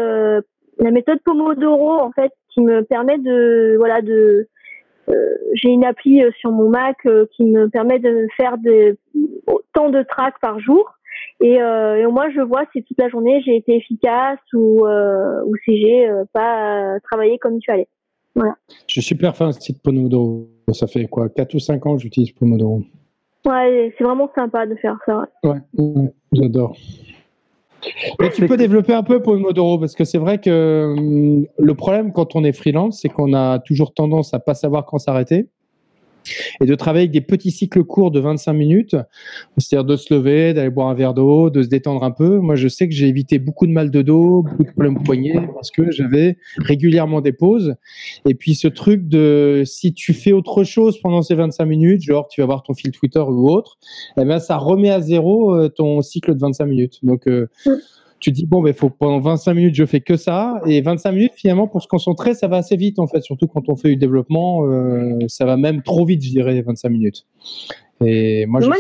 la méthode Pomodoro, en fait, qui me permet de voilà de euh, j'ai une appli euh, sur mon Mac euh, qui me permet de faire de, autant de tracks par jour Et, euh, moins je vois si toute la journée j'ai été efficace ou ou si j'ai pas travaillé comme tu allais. Voilà. Je suis super fan de ce site Pomodoro. Ça fait quoi 4 ou 5 ans que j'utilise Pomodoro? Ouais, c'est vraiment sympa de faire ça. Ouais, ouais j'adore. Mais tu peux développer un peu Pomodoro parce que c'est vrai que hum, le problème quand on est freelance, c'est qu'on a toujours tendance à pas savoir quand s'arrêter et de travailler avec des petits cycles courts de 25 minutes, c'est-à-dire de se lever, d'aller boire un verre d'eau, de se détendre un peu. Moi, je sais que j'ai évité beaucoup de mal de dos, beaucoup de problèmes poignets parce que j'avais régulièrement des pauses. Et puis ce truc de si tu fais autre chose pendant ces 25 minutes, genre tu vas voir ton fil Twitter ou autre, eh ben ça remet à zéro euh, ton cycle de 25 minutes. Donc euh, mm tu dis bon, ben faut pendant 25 minutes je fais que ça et 25 minutes finalement pour se concentrer, ça va assez vite en fait, surtout quand on fait du développement, euh, ça va même trop vite, je dirais 25 minutes. Et moi, moi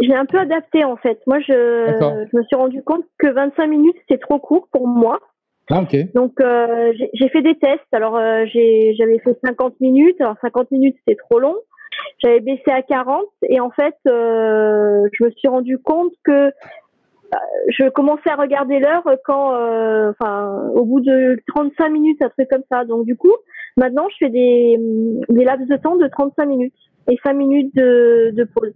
j'ai un peu adapté en fait. Moi, je, je me suis rendu compte que 25 minutes c'est trop court pour moi. Ah, ok. Donc euh, j'ai fait des tests. Alors euh, j'avais fait 50 minutes. Alors 50 minutes c'était trop long. J'avais baissé à 40 et en fait euh, je me suis rendu compte que je commençais à regarder l'heure quand, euh, au bout de 35 minutes, un truc comme ça. Donc du coup, maintenant, je fais des, laps de temps de 35 minutes et 5 minutes de pause.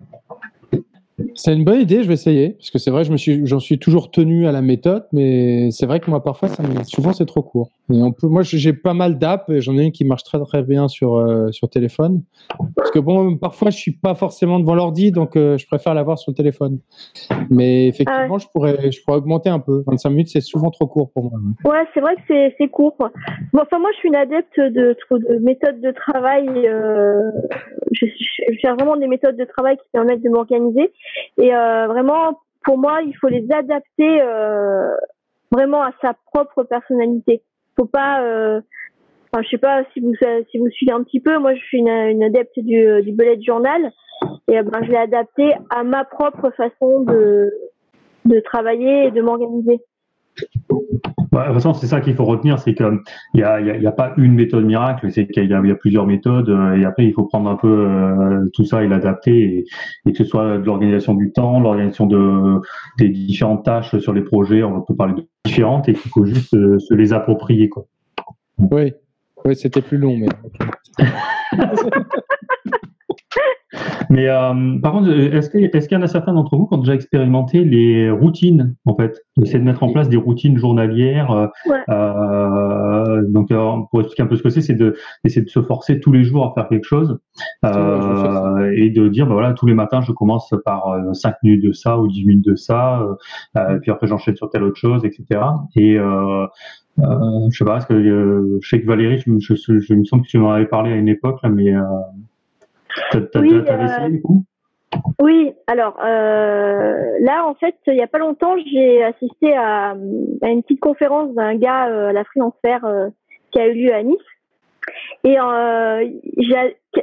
C'est une bonne idée, je vais essayer. Parce que c'est vrai, je me suis, j'en suis toujours tenu à la méthode, mais c'est vrai que moi, parfois, ça souvent, c'est trop court. Et on peut, moi, j'ai pas mal d'apps, j'en ai une qui marche très, très bien sur, euh, sur téléphone. Parce que bon, parfois, je suis pas forcément devant l'ordi, donc euh, je préfère l'avoir sur le téléphone. Mais effectivement, ah je, pourrais, je pourrais augmenter un peu. 25 minutes, c'est souvent trop court pour moi. Ouais, c'est vrai que c'est court. Bon, enfin, moi, je suis une adepte de, de méthodes de travail. Euh, cherche vraiment des méthodes de travail qui permettent de m'organiser. Et euh, vraiment, pour moi, il faut les adapter euh, vraiment à sa propre personnalité. Faut pas, euh, enfin, je sais pas si vous si vous suivez un petit peu. Moi, je suis une, une adepte du, du bullet journal et ben, je l'ai adapté à ma propre façon de de travailler et de m'organiser. Bah, de toute façon, c'est ça qu'il faut retenir, c'est qu'il n'y a, y a, y a, pas une méthode miracle, c'est qu'il y, y, a plusieurs méthodes, euh, et après il faut prendre un peu euh, tout ça et l'adapter, et, que ce soit de l'organisation du temps, l'organisation de, des différentes tâches sur les projets, on peut parler de différentes, et qu'il faut juste euh, se les approprier. Quoi. Oui, oui c'était plus long, mais. Mais euh, par contre, est-ce qu'il est y en a certains d'entre vous qui ont déjà expérimenté les routines, en fait? Essayer de mettre en place des routines journalières. Euh, euh, donc, pour expliquer un peu ce que c'est, c'est d'essayer de se forcer tous les jours à faire quelque chose et de dire, bah, voilà, tous les matins, je commence par 5 minutes de ça ou 10 minutes de ça, puis après j'enchaîne sur telle autre chose, etc. Et euh, je sais pas, ce que je sais que Valérie, je, je, je, me semble que tu m'en avais parlé à une époque, là, mais oui, euh, Oui, alors euh, là, en fait, il n'y a pas longtemps, j'ai assisté à, une petite conférence d'un gars euh, à la Freelance qui a eu lieu à Nice. Et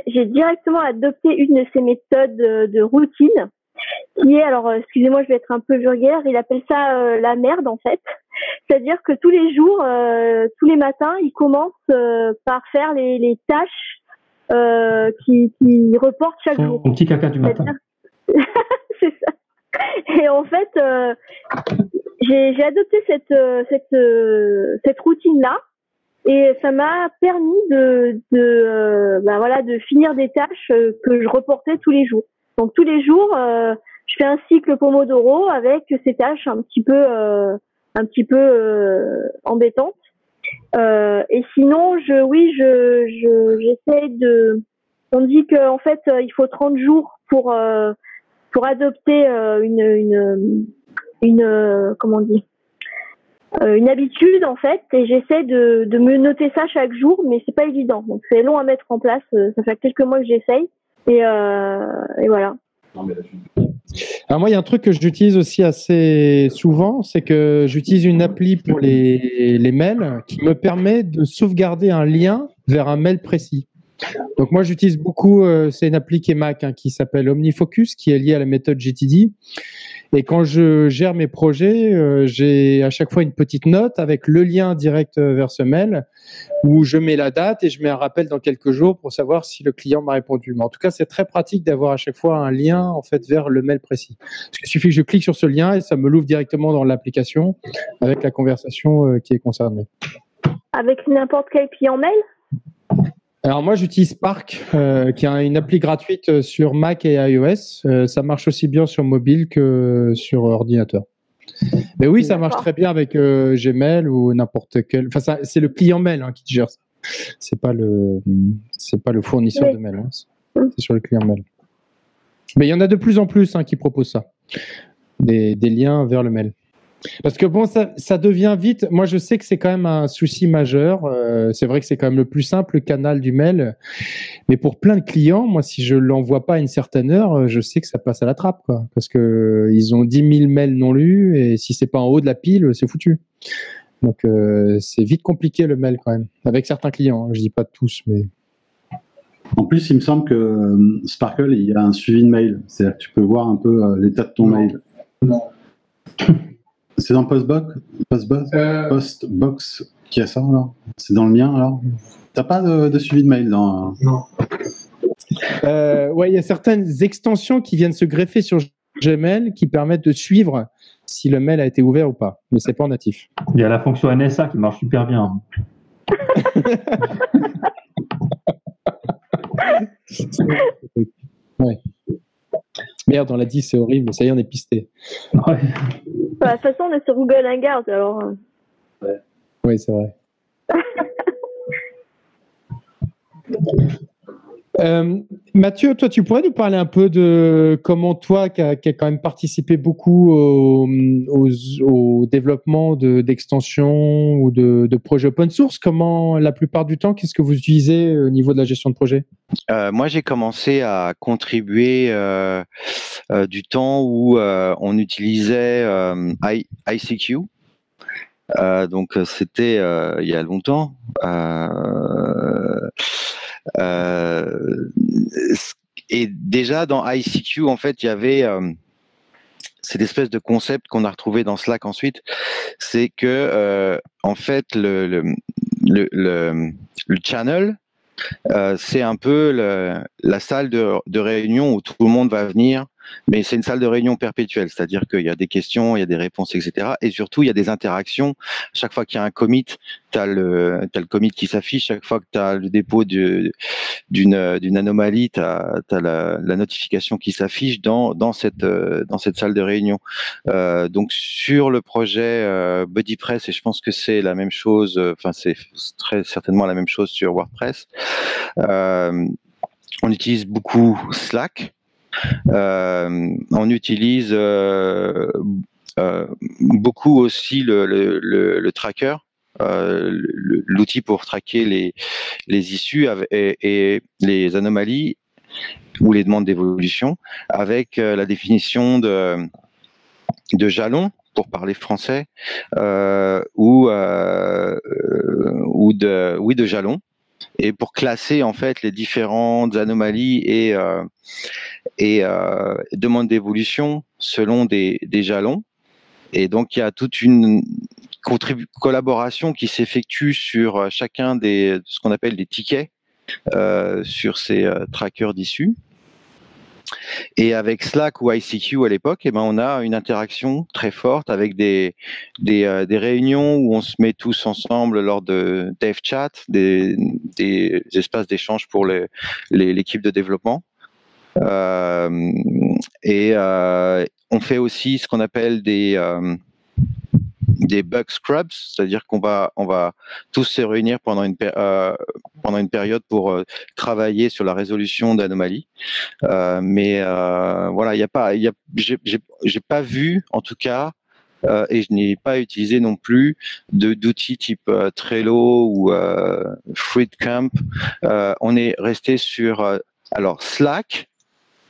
j'ai directement adopté une de ses méthodes de, routine, qui est, alors, excusez-moi, je vais être un peu vulgaire, il appelle ça la merde, en fait. C'est-à-dire que tous les jours, tous les matins, il commence par faire les, les tâches euh, qui, qui reporte chaque jour. Un petit caca du matin. c'est ça. Et en fait, euh, j'ai adopté cette euh, cette euh, cette routine là, et ça m'a permis de de ben voilà de finir des tâches que je reportais tous les jours. Donc tous les jours, je fais un cycle Pomodoro avec ces tâches un petit peu un petit peu embêtantes euh, et sinon, je, oui, je, je, j'essaie de. On dit qu'en fait, euh, il faut 30 jours pour euh, pour adopter une une une comment on dit une habitude en fait. Et j'essaie de, de me noter ça chaque jour mais c'est pas évident. Donc c'est long à mettre en place. Ça fait quelques mois que j'essaye. Et, et voilà alors moi, il y a un truc que j'utilise aussi assez souvent, c'est que j'utilise une appli pour les, mails qui me permet de sauvegarder un lien vers un mail précis. Donc moi j'utilise beaucoup, euh, c'est une appli qui est Mac hein, qui s'appelle OmniFocus, qui est liée à la méthode GTD. Et quand je gère mes projets, euh, j'ai à chaque fois une petite note avec le lien direct vers ce mail où je mets la date et je mets un rappel dans quelques jours pour savoir si le client m'a répondu. Mais en tout cas, c'est très pratique d'avoir à chaque fois un lien en fait vers le mail précis. Parce qu'il suffit que je clique sur ce lien et ça me l'ouvre directement dans l'application avec la conversation euh, qui est concernée. Avec n'importe quel client mail? Alors moi j'utilise Spark, euh, qui est une appli gratuite euh, sur Mac et iOS. Euh, ça marche aussi bien sur mobile que sur ordinateur. Mais oui, ça marche très bien avec Gmail ou n'importe quel. Enfin, c'est le client mail hein, qui gère ça. C'est pas le, c'est pas le fournisseur de mail. Hein. C'est sur le client mail. Mais il y en a de plus en plus hein, qui proposent ça, des, des liens vers le mail. Parce que bon, ça, ça, devient vite. Moi, je sais que c'est quand même un souci majeur. Euh, c'est vrai que c'est quand même le plus simple canal du mail. Mais pour plein de clients, moi, si je l'envoie pas à une certaine heure, euh, je sais que ça passe à la trappe, quoi. Parce que euh, ils ont 10 000 mails non lus et si c'est pas en haut de la pile, c'est foutu. Donc, euh, c'est vite compliqué le mail quand même. Avec certains clients, hein. je dis pas tous, mais. En plus, il me semble que Sparkle, il y a un suivi de mail. C'est-à-dire que tu peux voir un peu l'état de ton mail. Non. C'est dans Postbox Postbox euh... Postbox qui a ça alors? C'est dans le mien alors? T'as pas de, suivi de mail dans. Non. Euh, ouais, il y a certaines extensions qui viennent se greffer sur Gmail qui permettent de suivre si le mail a été ouvert ou pas, mais c'est pas en natif. Il y a la fonction NSA qui marche super bien. ouais. Merde, on l'a dit, c'est horrible, ça y est, on est pisté. Ouais. Bah, de toute façon, on est sur Google Hangout, alors. Euh. Ouais. Oui, c'est vrai. Euh, Mathieu, toi, tu pourrais nous parler un peu de comment toi, qui as quand même participé beaucoup au, développement d'extensions ou de, projets open source, comment la plupart du temps, qu'est-ce que vous utilisez au niveau de la gestion de projet? Euh, Moi, j'ai commencé à contribuer euh, du temps où on utilisait ICQ. donc c'était il y a longtemps. Euh, et déjà dans ICQ, en fait, il y avait euh, cette espèce de concept qu'on a retrouvé dans Slack ensuite, c'est que euh, en fait le, le, le, le channel, euh, c'est un peu la salle de, réunion où tout le monde va venir mais c'est une salle de réunion perpétuelle, c'est-à-dire qu'il y a des questions, il y a des réponses, etc. Et surtout, il y a des interactions. Chaque fois qu'il y a un commit, tu as le, as le commit qui s'affiche. Chaque fois que tu as le dépôt d'une anomalie, tu as, la, la, notification qui s'affiche dans, dans, cette, dans cette salle de réunion. Euh, donc, sur le projet euh, BuddyPress, et je pense que c'est la même chose, enfin, c'est très certainement la même chose sur WordPress, euh, on utilise beaucoup Slack. Euh, on utilise euh, euh, beaucoup aussi le, tracker. l'outil pour traquer les, issues et, les anomalies ou les demandes d'évolution avec la définition de, de jalons pour parler français ou, ou de oui de jalons et pour classer en fait les différentes anomalies et, et euh, demandes d'évolution selon des, jalons. Et donc il y a toute une collaboration qui s'effectue sur euh, chacun des ce qu'on appelle des tickets euh, sur ces trackers d'issues. Et avec Slack ou ICQ à l'époque, eh ben, on a une interaction très forte avec des, des, réunions où on se met tous ensemble lors de dev chat, des, des espaces d'échange pour l'équipe de développement. Euh, et euh, on fait aussi ce qu'on appelle des, euh, des bug scrubs, c'est-à-dire qu'on va on va tous se réunir pendant une pendant une période pour travailler sur la résolution d'anomalies. Mais voilà, il y a pas, j'ai pas vu en tout cas. et je n'ai pas utilisé non plus d'outils type Trello ou FruitCamp. on est resté sur alors Slack,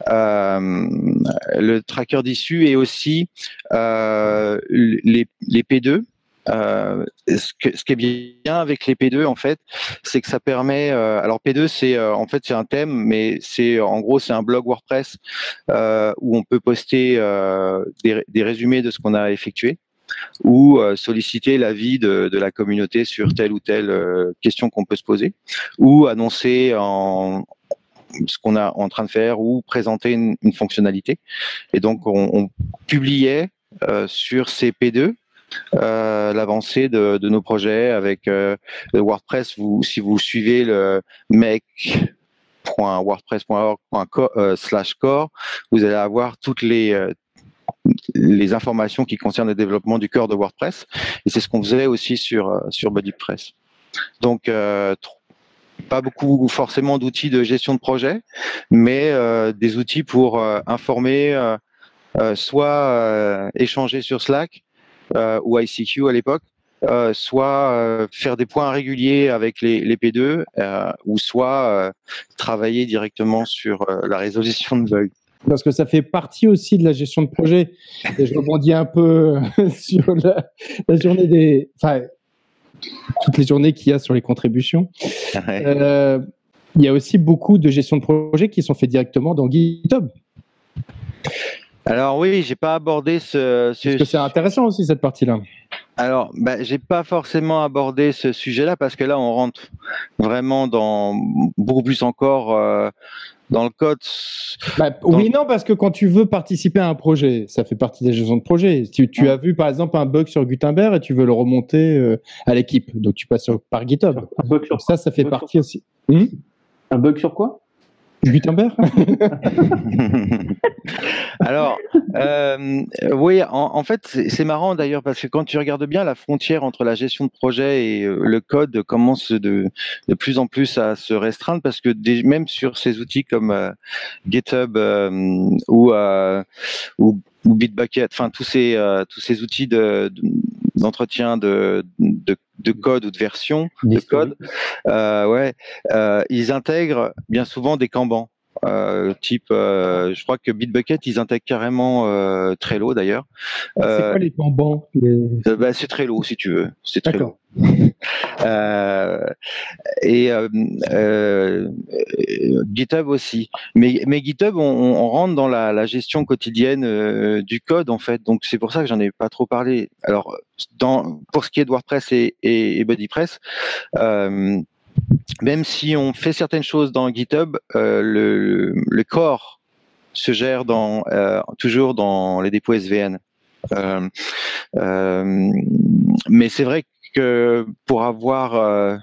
le tracker d'issue et aussi euh, les, les, P2 euh, ce, ce, qui est bien avec les P2 en fait, c'est que ça permet. Euh, alors P2 c'est euh, en fait c'est un thème, mais c'est en gros c'est un blog WordPress où on peut poster des, des, résumés de ce qu'on a effectué ou solliciter l'avis de, la communauté sur telle ou telle question qu'on peut se poser, ou annoncer en, ce qu'on est en train de faire ou présenter une, fonctionnalité. Et donc on, publiait sur ces P2 euh, l'avancée de, de, nos projets avec euh, WordPress. Vous, si vous suivez le make.wordpress.org/core, vous allez avoir toutes les les informations qui concernent le développement du cœur de WordPress. Et c'est ce qu'on faisait aussi sur sur BuddyPress. Donc pas beaucoup forcément d'outils de gestion de projet, mais euh, des outils pour euh, informer, euh, soit échanger sur Slack, ou ICQ à l'époque, soit faire des points réguliers avec les, les P2, ou soit travailler directement sur la résolution de bugs parce que ça fait partie aussi de la gestion de projet. Et je rebondis un peu sur la, journée des, toutes les journées qu'il y a sur les contributions. Euh, il y a aussi beaucoup de gestion de projet qui sont faits directement dans GitHub. Alors oui, j'ai pas abordé ce. ce... Parce que c'est intéressant aussi cette partie-là. Alors, bah, j'ai pas forcément abordé ce sujet-là parce que là, on rentre vraiment dans beaucoup plus encore euh, dans le code. Bah, Oui, non, parce que quand tu veux participer à un projet, ça fait partie des gestions de projet. Tu, tu as vu par exemple un bug sur Gutenberg et tu veux le remonter euh, à l'équipe, donc tu passes sur, par GitHub. Un bug sur ça, ça fait partie aussi. Hmm? Un bug sur quoi? Gutenberg? Alors, euh, oui, en, fait, c'est marrant d'ailleurs parce que quand tu regardes bien la frontière entre la gestion de projet et euh, le code commence de, plus en plus à se restreindre parce que même sur ces outils comme euh, GitHub ou, ou, Bitbucket, enfin tous ces tous ces outils de, d'entretien de, de, de, code ou de version de code, euh, ouais, euh, ils intègrent bien souvent des Kanban. Euh, type, euh, je crois que Bitbucket, ils intègrent carrément euh, Trello d'ailleurs. c'est quoi les Kanban bah, C'est Trello si tu veux. C'est Trello. et GitHub aussi. Mais, mais GitHub, on, on rentre dans la, la gestion quotidienne du code en fait. Donc c'est pour ça que j'en ai pas trop parlé. Alors, dans, pour ce qui est de WordPress et, et, et BuddyPress, euh, même si on fait certaines choses dans GitHub, euh, le, corps se gère euh, toujours dans les dépôts SVN. Euh, mais c'est vrai que pour avoir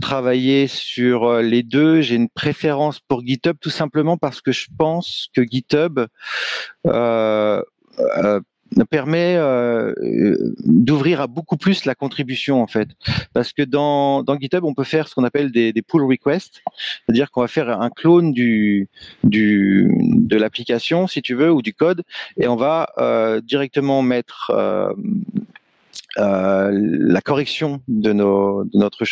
travaillé sur les deux, j'ai une préférence pour GitHub tout simplement parce que je pense que GitHub permet euh, d'ouvrir à beaucoup plus la contribution en fait, parce que dans, GitHub on peut faire ce qu'on appelle des, des pull requests, c'est-à-dire qu'on va faire un clone du, de l'application si tu veux ou du code et on va euh, directement mettre euh, euh la correction de, notre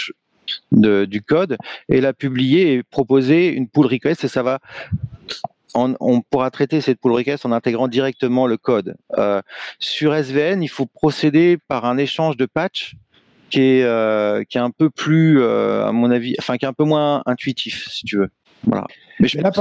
du code et la publier et proposer une pull request et ça va on, pourra traiter cette pull request en intégrant directement le code. Euh, sur SVN, il faut procéder par un échange de patch qui est, euh, qui est un peu plus, euh, à mon avis, enfin qui est un peu moins intuitif, si tu veux. Voilà. Mais là,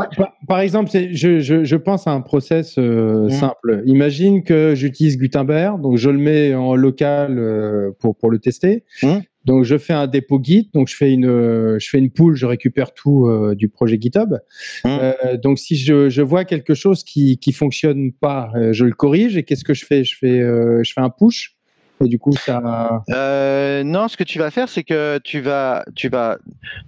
par, exemple, je, je, je, pense à un process mmh. simple. Imagine que j'utilise Gutenberg, donc je le mets en local pour, pour le tester. Mmh. Donc je fais un dépôt Git, donc je fais une je fais une pool, je récupère tout euh, du projet GitHub. Mmh. Euh, donc si je, je, vois quelque chose qui qui fonctionne pas, euh, je le corrige et qu'est-ce que je fais? Je fais euh, je fais un push. Et du coup, ça. non, ce que tu vas faire, c'est que tu vas, tu vas,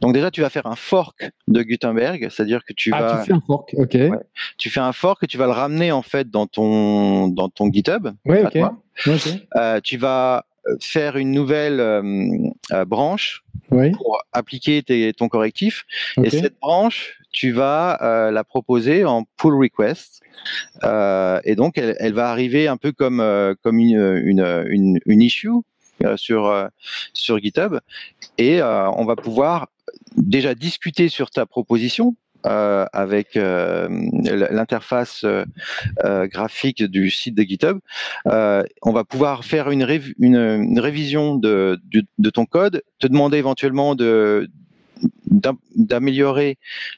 donc déjà, tu vas faire un fork de Gutenberg, c'est-à-dire que tu ah, vas. tu fais un fork, ok. Ouais. Tu fais un fork et tu vas le ramener en fait dans ton dans ton GitHub. Ouais, ok. okay. tu vas faire une nouvelle euh, euh, branche oui. pour appliquer tes, ton correctif. Okay. Et cette branche, tu vas euh, la proposer en pull request. Euh, et donc, elle, elle, va arriver un peu comme, comme une, une, une, une issue sur, sur GitHub. Et on va pouvoir déjà discuter sur ta proposition euh, avec euh, l'interface graphique du site de GitHub, on va pouvoir faire une, révision de, ton code, te demander éventuellement d'améliorer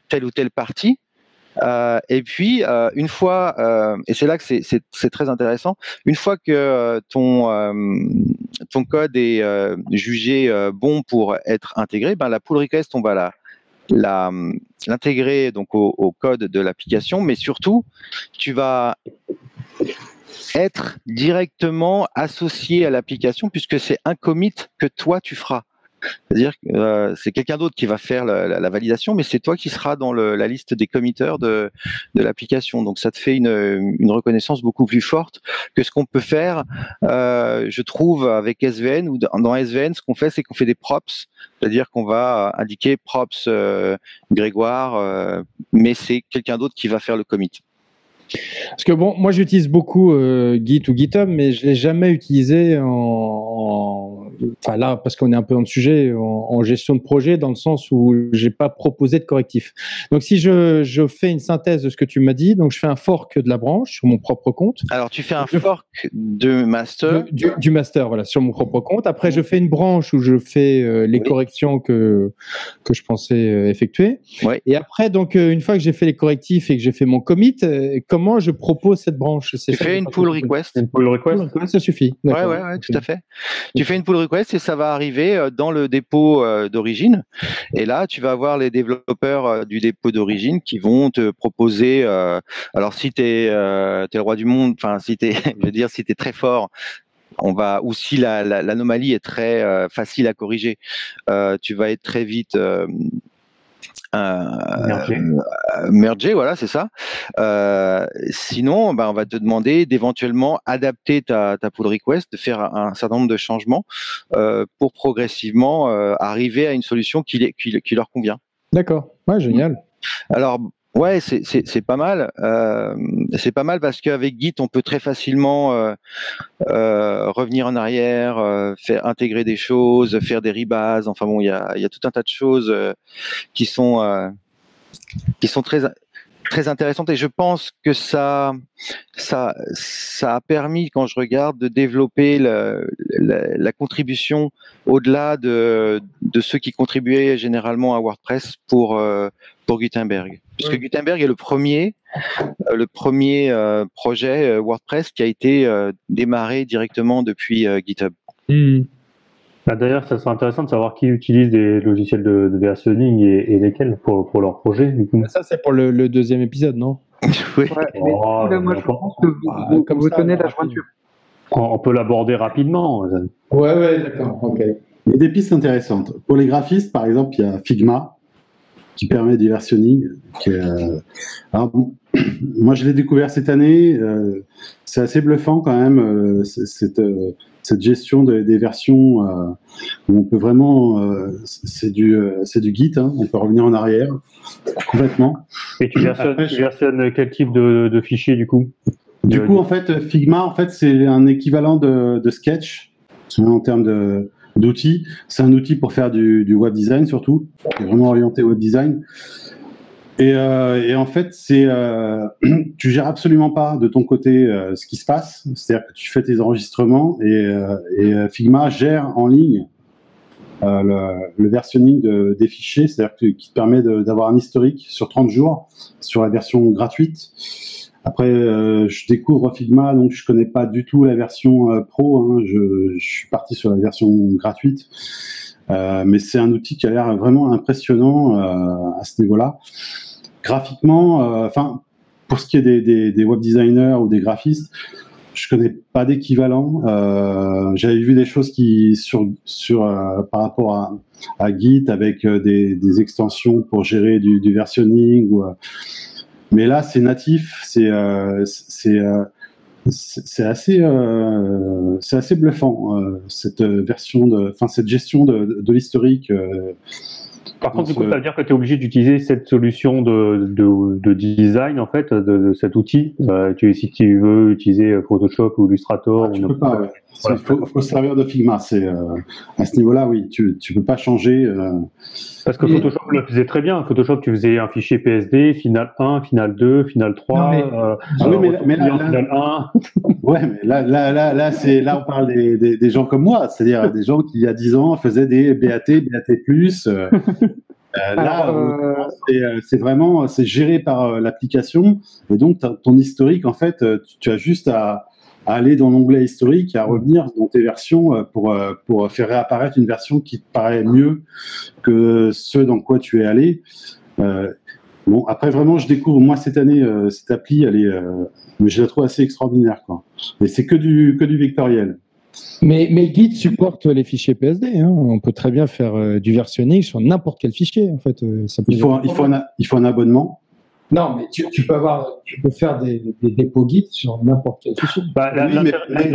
telle ou telle partie. Euh, et puis, euh, une fois, euh, et c'est là que c'est très intéressant, une fois que ton, ton code est jugé bon pour être intégré, ben, la pull request, on va la, l'intégrer donc au, code de l'application, mais surtout, tu vas être directement associé à l'application puisque c'est un commit que toi tu feras. C'est-à-dire que euh, c'est quelqu'un d'autre qui va faire la, validation, mais c'est toi qui seras dans la liste des committeurs de, l'application. Donc ça te fait une, reconnaissance beaucoup plus forte que ce qu'on peut faire, euh, je trouve, avec SVN ou dans SVN, ce qu'on fait, c'est qu'on fait des props, c'est-à-dire qu'on va indiquer props euh, Grégoire, mais c'est quelqu'un d'autre qui va faire le commit. Parce que bon, moi j'utilise beaucoup Git ou GitHub, mais je l'ai jamais utilisé en enfin là, parce qu'on est un peu dans le sujet, en, gestion de projet, dans le sens où j'ai pas proposé de correctif. Donc si je, je, fais une synthèse de ce que tu m'as dit, donc je fais un fork de la branche sur mon propre compte. Alors tu fais un fork de master? Du, master, voilà, sur mon propre compte. Après, je fais une branche où je fais euh, les corrections que que je pensais euh, effectuer. Et après, donc euh, une fois que j'ai fait les correctifs et que j'ai fait mon commit, comment je propose cette branche? Tu fais une pull request. Une pull request, ça suffit. Ouais, ouais, ouais, tout à fait. Tu fais une pull request et ça va arriver euh, dans le dépôt euh, d'origine. Et là, tu vas avoir les développeurs euh, du dépôt d'origine qui vont te proposer. alors, si tu es, le roi du monde, enfin, si tu je veux dire, si tu es très fort, on va ou si l'anomalie est très facile à corriger, tu vas être très vite euh, merger. voilà, c'est ça. Euh, sinon, ben, on va te demander d'éventuellement adapter ta, ta, pull request, de faire un, certain nombre de changements euh, pour progressivement arriver à une solution qui, qui, qui leur convient. D'accord, ouais, génial. Alors, Ouais, c'est pas mal. Euh, c'est pas mal parce qu'avec Git, on peut très facilement euh, euh, revenir en arrière, faire intégrer des choses, faire des rebases. Enfin bon, il y a, y a, tout un tas de choses qui sont qui sont très très intéressantes et je pense que ça ça ça a permis quand je regarde de développer la, la contribution au-delà de de ceux qui contribuaient généralement à WordPress pour pour Gutenberg. Puisque Gutenberg est le premier, euh, le premier euh, projet euh, WordPress qui a été démarré directement depuis GitHub. Hmm. Bah, d'ailleurs, ça serait intéressant de savoir qui utilise des logiciels de, versionning et, lesquels pour, pour leur projet. Ça, c'est pour le, deuxième épisode, non? Oui. Oh, moi, je pense que vous, ah, comme vous tenez la jointure. On peut l'aborder rapidement. Ouais, ouais, d'accord. Ok. Il y a des pistes intéressantes. Pour les graphistes, par exemple, il y a Figma qui permet du versionning. Euh, moi, je l'ai découvert cette année. Euh, c'est assez bluffant quand même euh, cette, cette gestion des versions où on peut vraiment, c'est du, c'est du Git. Hein, on peut revenir en arrière complètement. Et tu versionnes, quel type de, de fichier du coup? Du coup, en fait, Figma, en fait, c'est un équivalent de, de Sketch en termes de d'outils. C'est un outil pour faire du, web design surtout, vraiment orienté web design. Et, euh, en fait, c'est euh, tu gères absolument pas de ton côté euh, ce qui se passe. C'est-à-dire que tu fais tes enregistrements et, Figma gère en ligne le, versionning des fichiers, c'est-à-dire qui te permet d'avoir un historique sur 30 jours sur la version gratuite. Après, euh, je découvre Figma, donc je connais pas du tout la version euh, pro. Hein. Je, suis parti sur la version gratuite, euh, mais c'est un outil qui a l'air vraiment impressionnant à ce niveau-là. Graphiquement, enfin, pour ce qui est des, web designers ou des graphistes, je connais pas d'équivalent. J'avais vu des choses qui sur sur par rapport à, Git avec des, extensions pour gérer du, du versionning ou mais là, c'est natif, c'est euh, c'est euh, c'est assez euh, c'est assez bluffant cette version de enfin cette gestion de, de l'historique. Par contre, du coup, ça veut dire que tu es obligé d'utiliser cette solution de, de, de, design, en fait, de, cet outil. tu, si tu veux utiliser Photoshop ou Illustrator. Ah, tu peux pas, Il faut, se servir de Figma. C'est à ce niveau-là, oui, tu tu peux pas changer. Parce que Photoshop le faisait très bien. Photoshop, tu faisais un fichier PSD, final 1, final 2, final 3. mais... ah oui, mais, là, final 1. ouais, mais là, là, là, là, c'est là on parle des, des, des gens comme moi, c'est-à-dire des gens qui il y a 10 ans faisaient des BAT, BAT+. Euh, là, euh, euh, c'est vraiment c'est géré par l'application et donc ton historique en fait, tu, as juste à, aller dans l'onglet historique et à revenir dans tes versions pour pour faire réapparaître une version qui te paraît mieux que ce dans quoi tu es allé. Bon, après vraiment, je découvre moi cette année cette appli, elle est, je la trouve assez extraordinaire quoi. Et c'est que du que du vectoriel. Mais, mais Git supporte les fichiers PSD. Hein. On peut très bien faire euh, du versionning sur n'importe quel fichier. En fait, euh, il, faut, il, faut un, il faut un abonnement. Non, mais tu, tu, peux avoir, tu peux faire des, des dépôts Git sur n'importe quel fichier. Bah, L'intérêt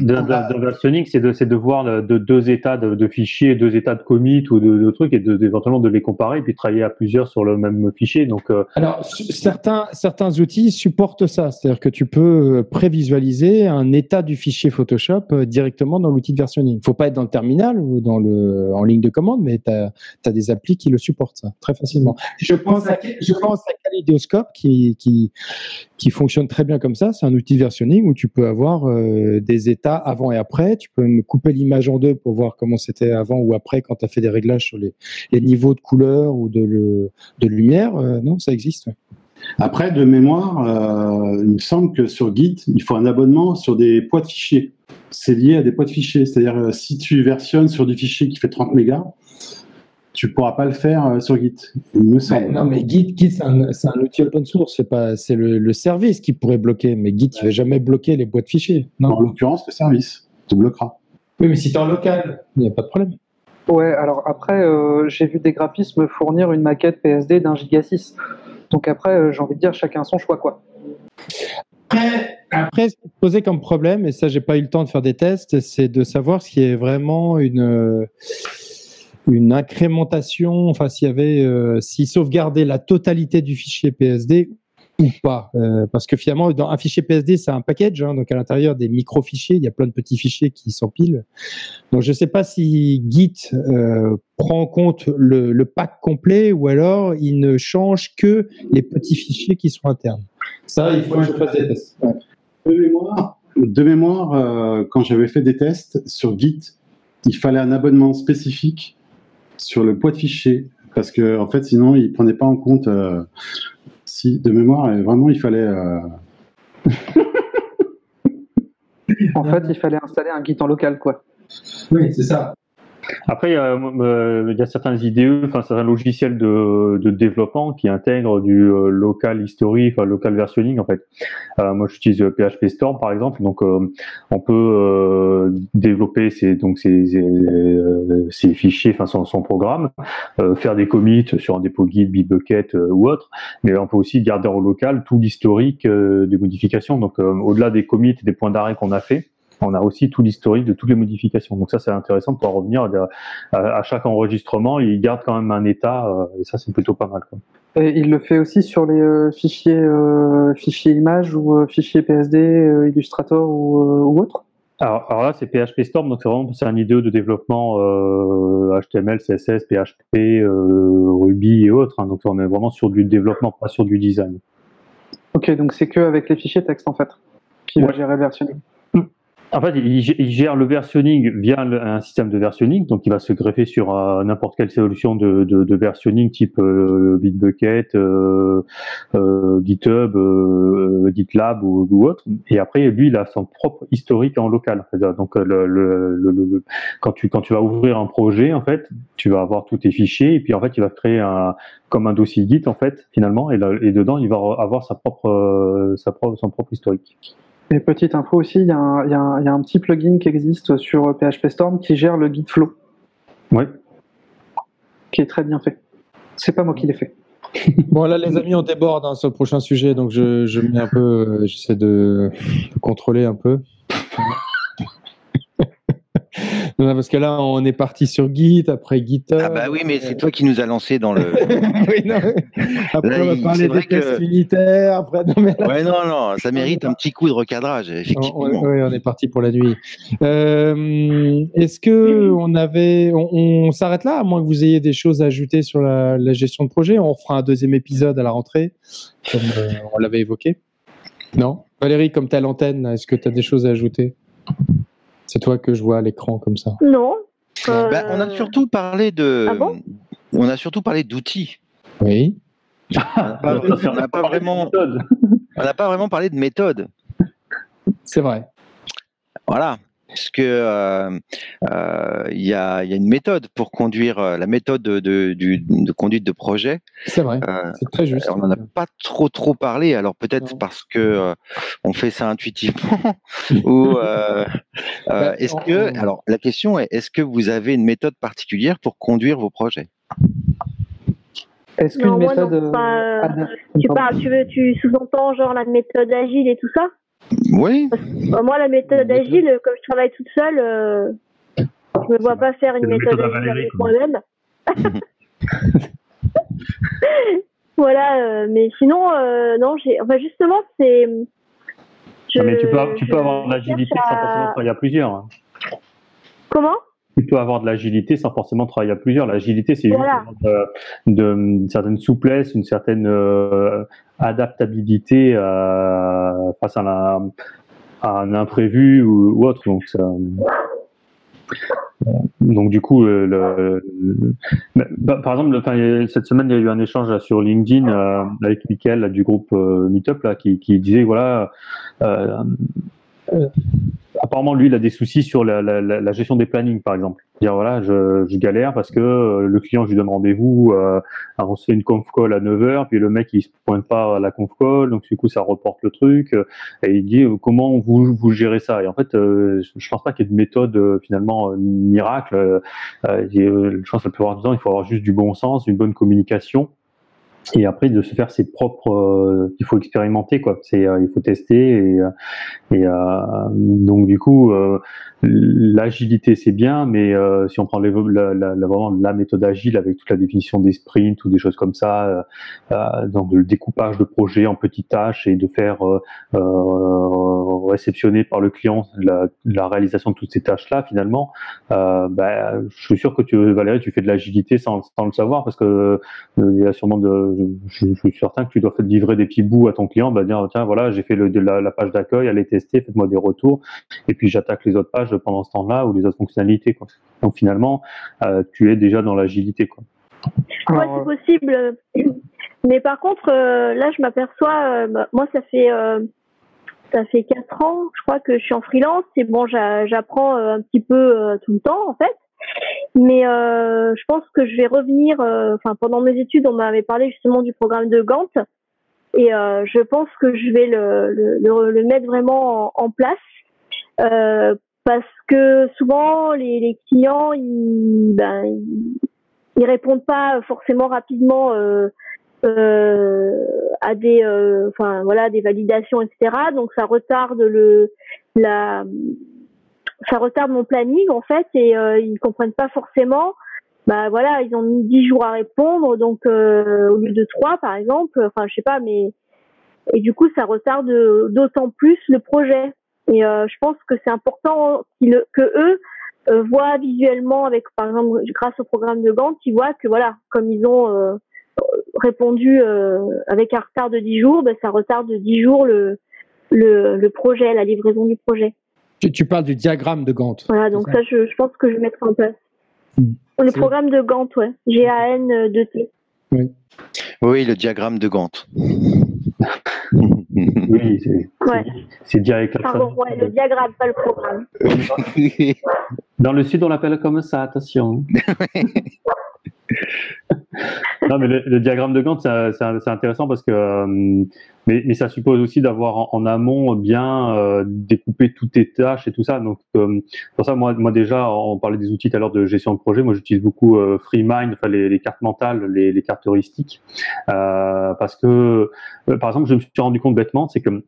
d'un versionning, c'est de, de voir de deux états de, de, fichiers, deux états de commit ou de, de trucs, et de, éventuellement de les comparer, et puis travailler à plusieurs sur le même fichier. Donc, euh... alors certains certains outils supportent ça, c'est-à-dire que tu peux prévisualiser un état du fichier Photoshop euh, directement dans l'outil de versionning. Il faut pas être dans le terminal ou dans le en ligne de commande, mais tu as, as, des applis qui le supportent ça très facilement. Je pense à, je pense à Kaleidoscope qui, qui, qui fonctionne très bien comme ça. C'est un outil de versionning où tu peux avoir euh, des états avant et après. Tu peux me couper l'image en deux pour voir comment c'était avant ou après quand tu as fait des réglages sur les, les, niveaux de couleur ou de, le, de lumière. Euh, non, ça existe. Après, de mémoire, euh, il me semble que sur Git, il faut un abonnement sur des poids de fichiers. C'est lié à des poids de fichiers. C'est-à-dire, si tu versionnes sur du fichier qui fait 30 mégas, tu pourras pas le faire euh, sur Git. Il me semble. non, mais Git, Git c'est un, un, outil open source. C'est pas, c'est le, le, service qui pourrait bloquer. Mais Git, il va jamais bloquer les boîtes fichiers. Non. En l'occurrence, le service te bloquera. Oui, mais si tu es en local, il n'y a pas de problème. Ouais, alors après, euh, j'ai vu des graphismes fournir une maquette PSD d'un giga 6. Donc après, euh, j'ai envie de dire, chacun son choix, quoi. Après, après ce qui posait comme problème, et ça, j'ai pas eu le temps de faire des tests, c'est de savoir s'il y est vraiment une une incrémentation, enfin s'il y avait, euh, s'il sauvegardait la totalité du fichier PSD ou pas, euh, parce que finalement un fichier PSD c'est un package, hein, donc à l'intérieur des micro-fichiers, il y a plein de petits fichiers qui s'empilent. Donc je ne sais pas si Git euh, prend en compte le, pack complet ou alors il ne change que les petits fichiers qui sont internes. Ça, il faut que je fasse des tests. De mémoire, de mémoire quand j'avais fait des tests sur Git, il fallait un abonnement spécifique sur le poids de fichier, parce que en fait, sinon, il prenait pas en compte euh, si de mémoire, vraiment, il fallait. Euh, en fait, il fallait installer un Git en local, quoi. Oui, c'est ça. Après, il y, a, euh, certains IDE, enfin certains logiciels de, de développement qui intègrent du euh, local history, enfin local versioning en fait. Euh, moi, j'utilise PHP Storm par exemple, donc euh, on peut euh, développer ces donc ces, ces fichiers, enfin son, son programme, faire des commits sur un dépôt Git, Bitbucket ou autre, mais on peut aussi garder en local tout l'historique des modifications. Donc au-delà des commits des points d'arrêt qu'on a fait on a aussi tout l'historique de toutes les modifications. Donc ça, c'est intéressant de pouvoir revenir à, chaque enregistrement. Il garde quand même un état, euh, et ça, c'est plutôt pas mal. Quoi. Et il le fait aussi sur les euh, fichiers, euh, fichiers images ou fichiers PSD, Illustrator ou, autre? Alors, là, c'est PHP Storm, donc c'est vraiment c'est un IDE de développement HTML, CSS, PHP, Ruby et autres. Hein. donc on est vraiment sur du développement, pas sur du design. Ok, donc c'est que avec les fichiers texte en fait, qui va gérer versionning. En fait, il, gère le versionning via un système de versionning, donc il va se greffer sur euh, n'importe quelle solution de, de, de versionning type euh, Bitbucket, euh, euh GitHub, GitLab ou, ou, autre. Et après, lui, il a son propre historique en local. Donc, le, le, le, quand tu quand tu vas ouvrir un projet, en fait, tu vas avoir tous tes fichiers et puis en fait, il va créer un comme un dossier Git en fait finalement, et, et dedans, il va avoir sa propre sa propre son propre historique. Et petite info aussi, il y, a un petit plugin qui existe sur PHP Storm qui gère le Git flow. Oui. Qui est très bien fait. C'est pas moi qui l'ai fait. Bon là les amis on déborde hein, sur le prochain sujet donc je, mets un peu, euh, j'essaie de, contrôler un peu. Non, parce que là, on est parti sur Git, après GitHub. Ah bah oui, mais c'est toi qui nous as lancé dans le. oui, non, Après, Là, on va parler des tests que- unitaires. Après, non, mais là, Ouais, non, non, ça mérite un petit coup de recadrage, effectivement. Oui, on est parti pour la nuit. Euh, Est-ce que on avait, on, on s'arrête là, à moins que vous ayez des choses à ajouter sur la, la gestion de projet? On fera un deuxième épisode à la rentrée, comme euh, on l'avait évoqué. Non, Valérie, comme tu as l'antenne, est-ce que tu as des choses à ajouter? C'est toi que je vois à l'écran comme ça. Non. Bah, on a Euh, surtout parlé de. Ah bon? on a surtout parlé d'outils. Oui. on n'a pas vraiment. On n'a pas vraiment parlé de méthode. C'est vrai. Voilà. Parce que euh, euh, il y, a, il y a une méthode pour conduire euh, la méthode de, de, du- de conduite de projet? C'est vrai. Euh, C'est très juste. on n'en a pas trop trop parlé. Alors peut-être parce que euh, on fait ça intuitivement ou euh, euh, Bah, est-ce que alors la question est est-ce que vous avez une méthode particulière pour conduire vos projets? Est-ce qu'une non, méthode. euh, pas- Tu parles, tu veux, tu sous-entends genre la méthode agile et tout ça? Oui. Bah, Moi, la méthode agile, comme je travaille toute seule, euh, je me vois pas faire une C'est la méthode méthode agile moi-même. voilà, euh, mais sinon, euh, non, j'ai. Enfin, justement, c'est. mais tu peux, tu peux je avoir de l'agilité sans forcément travailler à plusieurs. hein. Comment? Tu peux avoir de l'agilité sans forcément travailler à plusieurs. L'agilité, c'est Voilà. juste euh, de, une certaine souplesse, une certaine euh, adaptabilité euh, face à, un imprévu ou, autre. Donc, ça- donc du coup, euh, bah, par exemple, cette semaine, il y a eu un échange sur LinkedIn euh, avec Mickaël du groupe euh, Meetup là, qui, disait voilà. euh, euh, apparemment, lui, il a des soucis sur la gestion des plannings, par exemple. Dire voilà, je, je galère parce que euh, le client, je lui donne rendez-vous, euh, on se fait une conf call à 9h, puis le mec, il se pointe pas à la conf call, donc du coup, ça reporte le truc. euh, et il dit euh, comment vous, vous gérez ça? Et en fait, euh, je, pense pas qu'il y ait de méthode finalement miracle. Euh, je pense que la plupart du temps, il faut avoir juste du bon sens, une bonne communication. Et après, de se faire ses propres, euh, il faut expérimenter quoi. C'est, euh, il faut tester et, euh, et euh, donc du coup, euh, l'agilité c'est bien, mais euh, si on prend les, la, la, vraiment la méthode agile avec toute la définition des sprints ou des choses comme ça, donc le découpage de projets en petites tâches et de faire réceptionner par le client la, la réalisation de toutes ces tâches-là, finalement, euh, bah, je suis sûr que tu, Valérie, tu fais de l'agilité sans, sans le savoir parce que il y a sûrement de, je, je suis certain que tu dois faire livrer des petits bouts à ton client, bah dire tiens voilà j'ai fait le, de la, la page d'accueil, allez tester, faites-moi des retours, et puis j'attaque les autres pages pendant ce temps-là ou les autres fonctionnalités quoi. Donc finalement, euh, tu es déjà dans l'agilité quoi. Ouais, c'est possible. Mais par contre, euh, là, je m'aperçois, euh, bah, moi, ça fait euh, ça fait quatre ans, je crois que je suis en freelance. Et bon, j'a- j'apprends euh, un petit peu euh, tout le temps, en fait. Mais euh, je pense que je vais revenir. euh, Enfin, pendant mes études, on m'avait parlé justement du programme de Gantt, et euh, je pense que je vais le mettre vraiment en, place. Parce que souvent les, clients ils, ben, répondent pas forcément rapidement à des enfin voilà des validations etc donc ça retarde le la ça retarde mon planning en fait et euh, ils comprennent pas forcément. Bah voilà ils ont mis 10 jours à répondre donc euh, au lieu de 3 par exemple enfin je sais pas mais et du coup ça retarde d'autant plus le projet. Et euh, je pense que c'est important qu'ils que eux euh, voient visuellement avec par exemple grâce au programme de Gantt ils voient que voilà comme ils ont euh, répondu euh, avec un retard de 10 jours ben, ça retarde de 10 jours le, le le projet la livraison du projet Tu, tu parles du diagramme de Gantt. voilà donc ça, je, je pense que je vais mettre en place Mm. le programme de Gantt ouais G A N 2 T Oui, le diagramme de Gantt. Oui, c'est ouais direct pardon ouais le diagramme pas le programme Dans le sud, on l'appelle comme ça, attention. non, mais le, diagramme de Gantt, c'est intéressant parce que, euh, mais, ça suppose aussi d'avoir en, amont bien euh, découpé toutes tes tâches et tout ça. Donc, euh, pour ça, moi, déjà, on parlait des outils tout à l'heure de gestion de projet. Moi, j'utilise beaucoup euh, FreeMind, enfin les, cartes mentales, les, cartes heuristiques, euh, parce que, par exemple, je me suis rendu compte bêtement, c'est que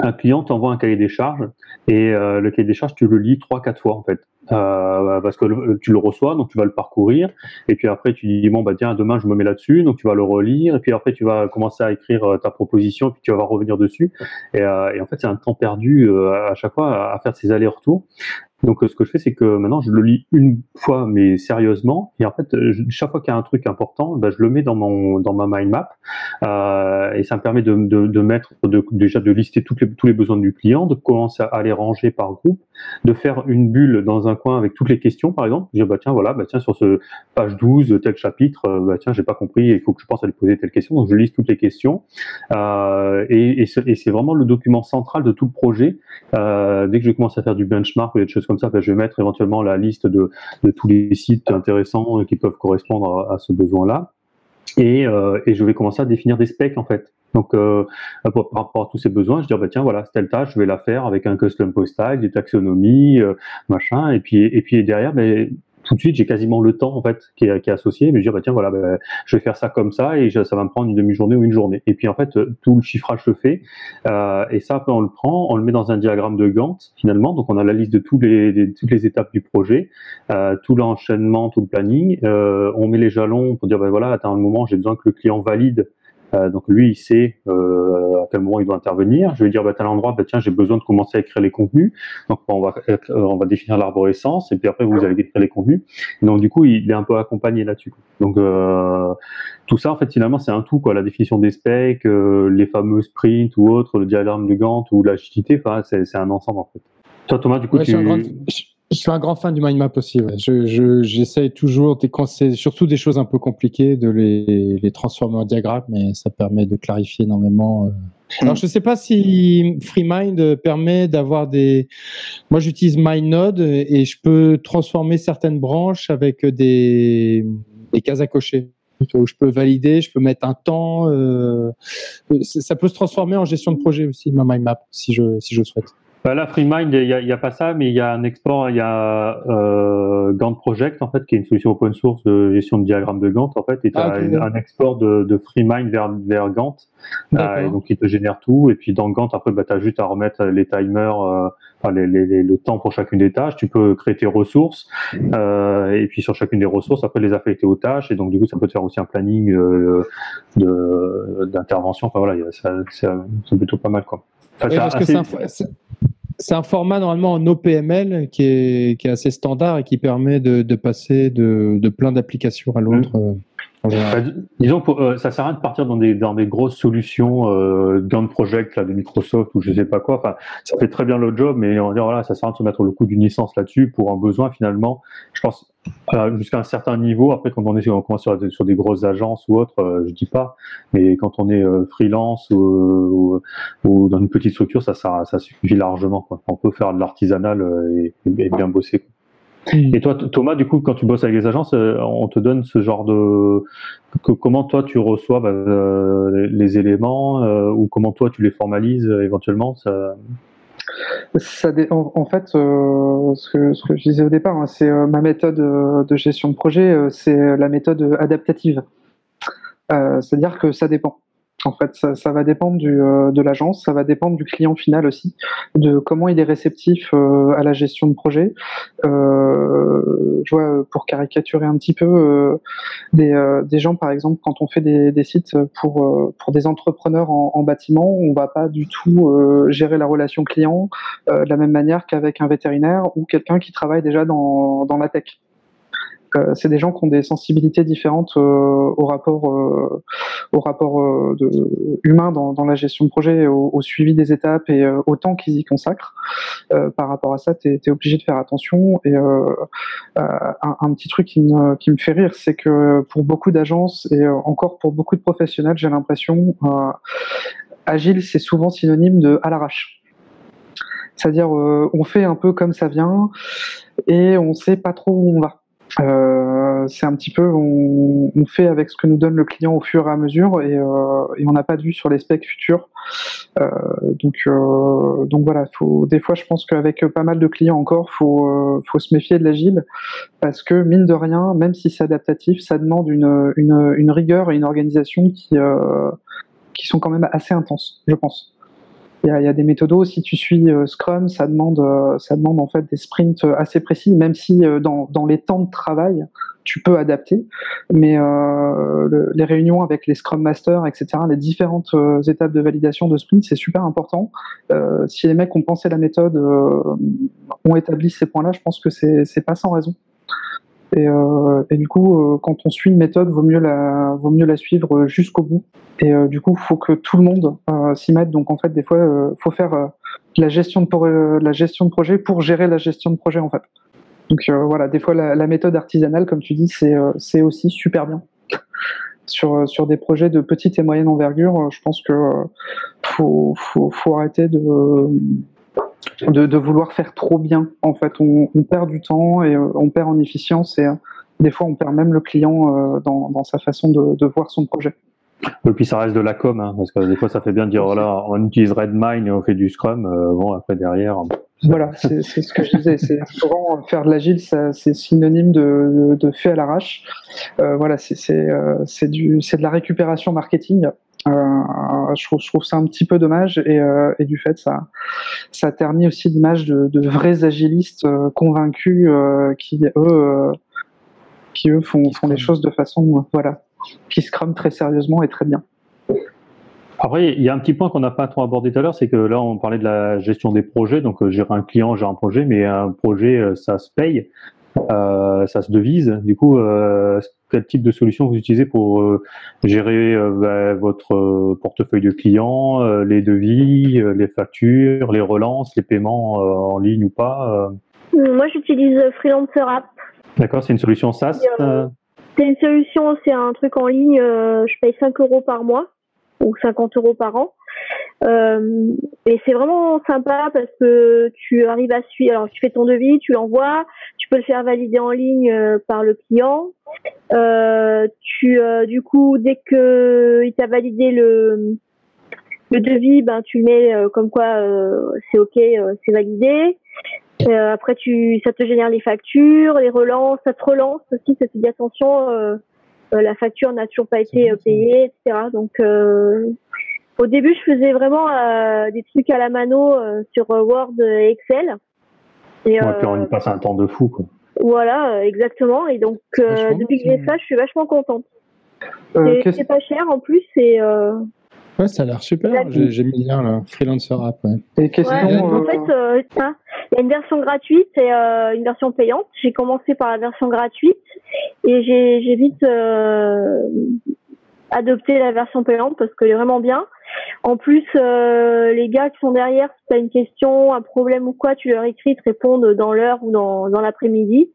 un client t'envoie un cahier des charges et le cahier des charges, tu le lis trois, quatre fois en fait. Euh, parce que tu le reçois, donc tu vas le parcourir, et puis après tu dis bon bah tiens demain je me mets là-dessus, donc tu vas le relire, et puis après tu vas commencer à écrire ta proposition, puis tu vas revenir dessus, et, et en fait c'est un temps perdu à chaque fois à faire ces allers-retours. Donc, euh, ce que je fais, c'est que maintenant, je le lis une fois, mais sérieusement. Et en fait, chaque fois qu'il y a un truc important, ben, je le mets dans mon dans ma mind map, euh, et ça me permet de, de, mettre déjà de lister toutes les, tous les besoins du client, de commencer à les ranger par groupe, de faire une bulle dans un coin avec toutes les questions, par exemple. Dire bah tiens voilà, bah tiens sur ce page 12 tel chapitre, euh, bah tiens j'ai pas compris, il faut que je pense à lui poser telle question. Donc je liste toutes les questions, euh, et, c'est vraiment le document central de tout le projet. Euh, dès que je commence à faire du benchmark ou des choses comme ça, ben, je vais mettre éventuellement la liste de, tous les sites intéressants qui peuvent correspondre à, ce besoin-là. Et, euh, et, je vais commencer à définir des specs en fait. Donc, euh, par rapport à tous ces besoins, je dis bah tiens voilà telle tâche, je vais la faire avec un custom post style, des taxonomies, euh, machin, et puis et puis derrière, ben, tout de suite, j'ai quasiment le temps en fait qui est, qui est associé, mais je dis bah tiens voilà, bah, je vais faire ça comme ça et ça va me prendre une demi-journée ou une journée. Et puis en fait, tout le chiffrage se fait euh, et ça on le prend, on le met dans un diagramme de Gantt finalement. Donc on a la liste de tous les, toutes les étapes du projet, euh, tout l'enchaînement, tout le planning. Euh, on met les jalons pour dire bah voilà, à un moment j'ai besoin que le client valide euh, donc lui, il sait euh, à quel moment il doit intervenir. Je vais dire, bah, à tel endroit, bah, tiens, j'ai besoin de commencer à écrire les contenus. Donc on va, euh, on va définir l'arborescence et puis après vous allez écrire les contenus. Et donc du coup, il est un peu accompagné là-dessus. Donc tout ça, en fait, finalement, c'est un tout, quoi. La définition des specs, les fameux sprints ou autres, le diagramme de Gantt ou l'agilité, enfin, c'est un ensemble en fait. Toi, Thomas, du coup, tu... Je suis un grand fan du mind map aussi. Je, j'essaye toujours, quand c'est surtout des choses un peu compliquées, de les, les, transformer en diagramme, mais ça permet de clarifier énormément. Euh. Alors, je ne sais pas si FreeMind permet d'avoir des. Moi, j'utilise MindNode et je peux transformer certaines branches avec des, des cases à cocher. Je peux valider, je peux mettre un temps. Euh, ça peut se transformer en gestion de projet aussi, ma mind map, si je, si je souhaite. Bah là, FreeMind, il n'y a, a, pas ça, mais il y a un export, il y a euh, Gantt Project, en fait, qui est une solution open source de gestion de diagrammes de Gantt, en fait, et tu as ah, un export de, de FreeMind vers, vers Gantt, euh, donc il te génère tout, et puis dans Gantt, après, bah, tu as juste à remettre les timers, euh, enfin, les, les, le temps pour chacune des tâches, tu peux créer tes ressources, euh, et puis sur chacune des ressources, après, les affecter aux tâches, et donc du coup, ça peut te faire aussi un planning euh, d'intervention, enfin voilà, c'est plutôt pas mal, quoi. Enfin, c'est un format normalement en OPML qui est, qui est assez standard et qui permet de, de passer de, de plein d'applications à l'autre. Mmh. Disons, pour, euh, ça sert à rien de partir dans des, dans des grosses solutions euh, Gantt Project là, de Microsoft ou je sais pas quoi. Enfin, ça fait très bien le job, mais on dit voilà, ça sert à rien de se mettre le coup d'une licence là-dessus pour un besoin finalement. Je pense euh, jusqu'à un certain niveau. Après, quand on est on commence sur, sur des grosses agences ou autres, euh, je dis pas, mais quand on est euh, freelance ou, ou, dans une petite structure, ça, ça, ça suffit largement. Quoi. On peut faire de l'artisanal et, et, bien bosser. Quoi. Et toi, Thomas, du coup, quand tu bosses avec les agences, euh, on te donne ce genre de comment toi tu reçois bah, euh, les éléments euh, ou comment toi tu les formalises éventuellement en, fait, ce, que, ce, que, je disais au départ, hein, c'est ma méthode de gestion de projet, c'est la méthode adaptative. C'est-à-dire que ça dépend. En fait, ça, va dépendre euh, de l'agence, ça va dépendre du client final aussi, de comment il est réceptif euh, à la gestion de projet. Euh, je vois, pour caricaturer un petit peu, des, gens, par exemple, quand on fait des, sites pour, pour des entrepreneurs en, bâtiment, on va pas du tout gérer la relation client de la même manière qu'avec un vétérinaire ou quelqu'un qui travaille déjà dans, dans la tech. Euh, c'est des gens qui ont des sensibilités différentes euh, au rapport, euh, au rapport de, humain dans, la gestion de projet, au, au suivi des étapes et au temps qu'ils y consacrent. par rapport à ça, tu es, obligé de faire attention. Et un, petit truc qui me, fait rire, c'est que pour beaucoup d'agences et encore pour beaucoup de professionnels, j'ai l'impression, agile, c'est souvent synonyme de à l'arrache. C'est-à-dire, on fait un peu comme ça vient et on sait pas trop où on va. Euh, c'est un petit peu, on, on, fait avec ce que nous donne le client au fur et à mesure et, euh, et on n'a pas de vue sur les specs futurs. Euh, donc, euh, donc voilà, faut, des fois je pense qu'avec pas mal de clients encore, faut, euh, faut se méfier de l'agile parce que mine de rien, même si c'est adaptatif, ça demande une, une, une, rigueur et une organisation qui, qui sont quand même assez intenses, je pense. Il y a, des méthodos. Si tu suis Scrum, ça demande, ça demande en fait des sprints assez précis, même si dans, les temps de travail, tu peux adapter. Mais euh, les réunions avec les Scrum Masters, etc., les différentes euh, étapes de validation de sprint, c'est super important. Euh, si les mecs ont pensé la méthode, euh, ont établi ces points-là, je pense que c'est pas sans raison. Et, euh, et, du coup, quand on suit une méthode, vaut mieux la, vaut mieux la suivre jusqu'au bout. Et du coup, faut que tout le monde s'y mette. Donc, en fait, des fois, faut faire la gestion de la gestion de projet pour gérer la gestion de projet, en fait. Donc euh, voilà, des fois la, méthode artisanale, comme tu dis, c'est euh, aussi super bien. sur, euh, sur des projets de petite et moyenne envergure, je pense que faut, faut, faut, arrêter de, de, de, vouloir faire trop bien. En fait, on, on, perd du temps et on perd en efficience et des fois on perd même le client dans, dans sa façon de, de voir son projet. Et puis ça reste de la com, hein, parce que des fois ça fait bien de dire voilà, on utilise Redmine et on fait du Scrum. bon, après derrière, voilà, c'est ce que je disais. C'est souvent faire de l'agile, c'est synonyme de, de, fait à l'arrache. Euh, voilà, c'est euh, de la récupération marketing. Euh, je, trouve, ça un petit peu dommage et, euh, et du fait ça ça ternit aussi l'image de, vrais agilistes euh, convaincus qui eux qui eux font, font les choses de façon voilà qui scrum très sérieusement et très bien. Après, il y a un petit point qu'on n'a pas trop abordé tout à l'heure, c'est que là, on parlait de la gestion des projets. Donc, gérer un client, gérer un projet, mais un projet, ça se paye, ça se devise. Du coup, quel type de solution vous utilisez pour euh, gérer bah, votre portefeuille de clients, les devis, les factures, les relances, les paiements en ligne ou pas Moi, j'utilise Freelancer App. D'accord, c'est une solution SaaS C'est une solution, c'est un truc en ligne. je paye 5 euros par mois ou 50 euros par an. Euh, et c'est vraiment sympa parce que tu arrives à suivre. Alors tu fais ton devis, tu l'envoies, tu peux le faire valider en ligne euh, par le client. Euh, tu, euh, du coup, dès que il t'a validé le le devis, ben tu le mets comme quoi c'est ok, c'est validé. après, tu, ça te génère les factures, les relances, ça te relance aussi, ça te dit attention euh, la facture n'a toujours pas été payée, etc. Donc euh, au début, je faisais vraiment des trucs à la mano sur Word et Excel. Et, ouais, puis on y passe un temps de fou, quoi. Voilà, exactement. Et donc, depuis que j'ai ça, je suis vachement contente. c'est pas cher en plus, c'est Ouais, ça a l'air super. J'ai mis le lien là, Freelancer App. Ouais. Et question, ouais, en fait, euh, il y a une version gratuite et euh, une version payante. J'ai commencé par la version gratuite et j'ai vite euh, adopté la version payante parce qu'elle est vraiment bien. En plus, euh, les gars qui sont derrière, si tu as une question, un problème ou quoi, tu leur écris, ils te répondent dans l'heure ou dans, dans l'après-midi.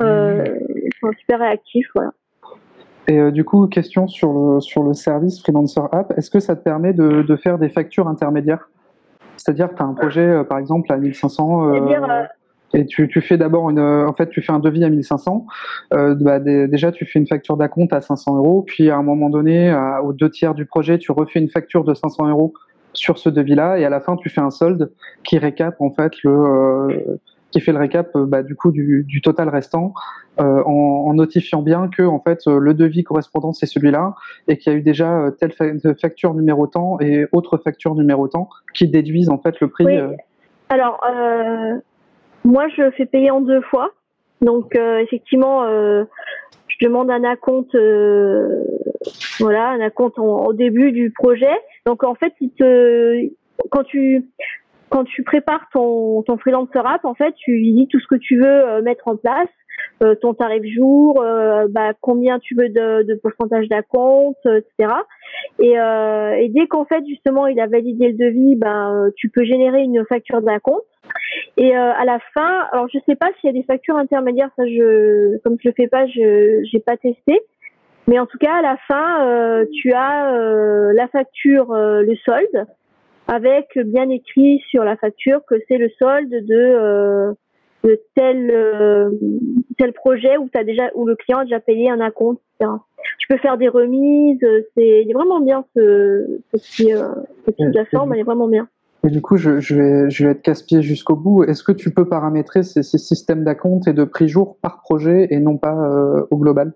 Euh, ils sont super réactifs, voilà. Et euh, du coup, question sur le, sur le service Freelancer App, est-ce que ça te permet de, de faire des factures intermédiaires? C'est-à-dire que tu as un projet, par exemple, à 1500 euh, euh, et tu, tu fais d'abord une, en fait, tu fais un devis à 1500. Euh, bah, déjà, tu fais une facture d'acompte à 500 euros, puis à un moment donné, à, aux deux tiers du projet, tu refais une facture de 500 euros sur ce devis-là, et à la fin, tu fais un solde qui récap en fait le qui fait le récap euh, bah, du coup du, du total restant euh, en, en, notifiant bien que en fait euh, le devis correspondant c'est celui-là et qu'il y a eu déjà telle facture numéro tant et autre facture numéro tant qui déduisent en fait le prix. Oui. Alors euh, moi je fais payer en deux fois. Donc effectivement je demande un acompte voilà un acompte au début du projet. Donc en fait quand tu quand tu prépares ton, ton freelancer app, en fait, tu dis tout ce que tu veux euh, mettre en place, euh, ton tarif jour, euh, bah, combien tu veux de, de pourcentage d'acompte, etc. Et, et dès qu'en fait justement il a validé le devis, ben tu peux générer une facture d'acompte. Et à la fin, alors je sais pas s'il y a des factures intermédiaires, ça je, comme je le fais pas, je j'ai pas testé. Mais en tout cas, à la fin, tu as la facture, le solde, avec bien écrit sur la facture que c'est le solde de, euh, de tel euh, tel projet où as déjà où le client a déjà payé un acompte, etc. Tu peux faire des remises, c'est il est vraiment bien ce, ce petit euh, ce petit plateforme, elle est vraiment bien. Et du coup, je, je, vais, je vais être casse-pied jusqu'au bout. Est-ce que tu peux paramétrer ces, ces systèmes d'acompte et de prix jour par projet et non pas euh, au global?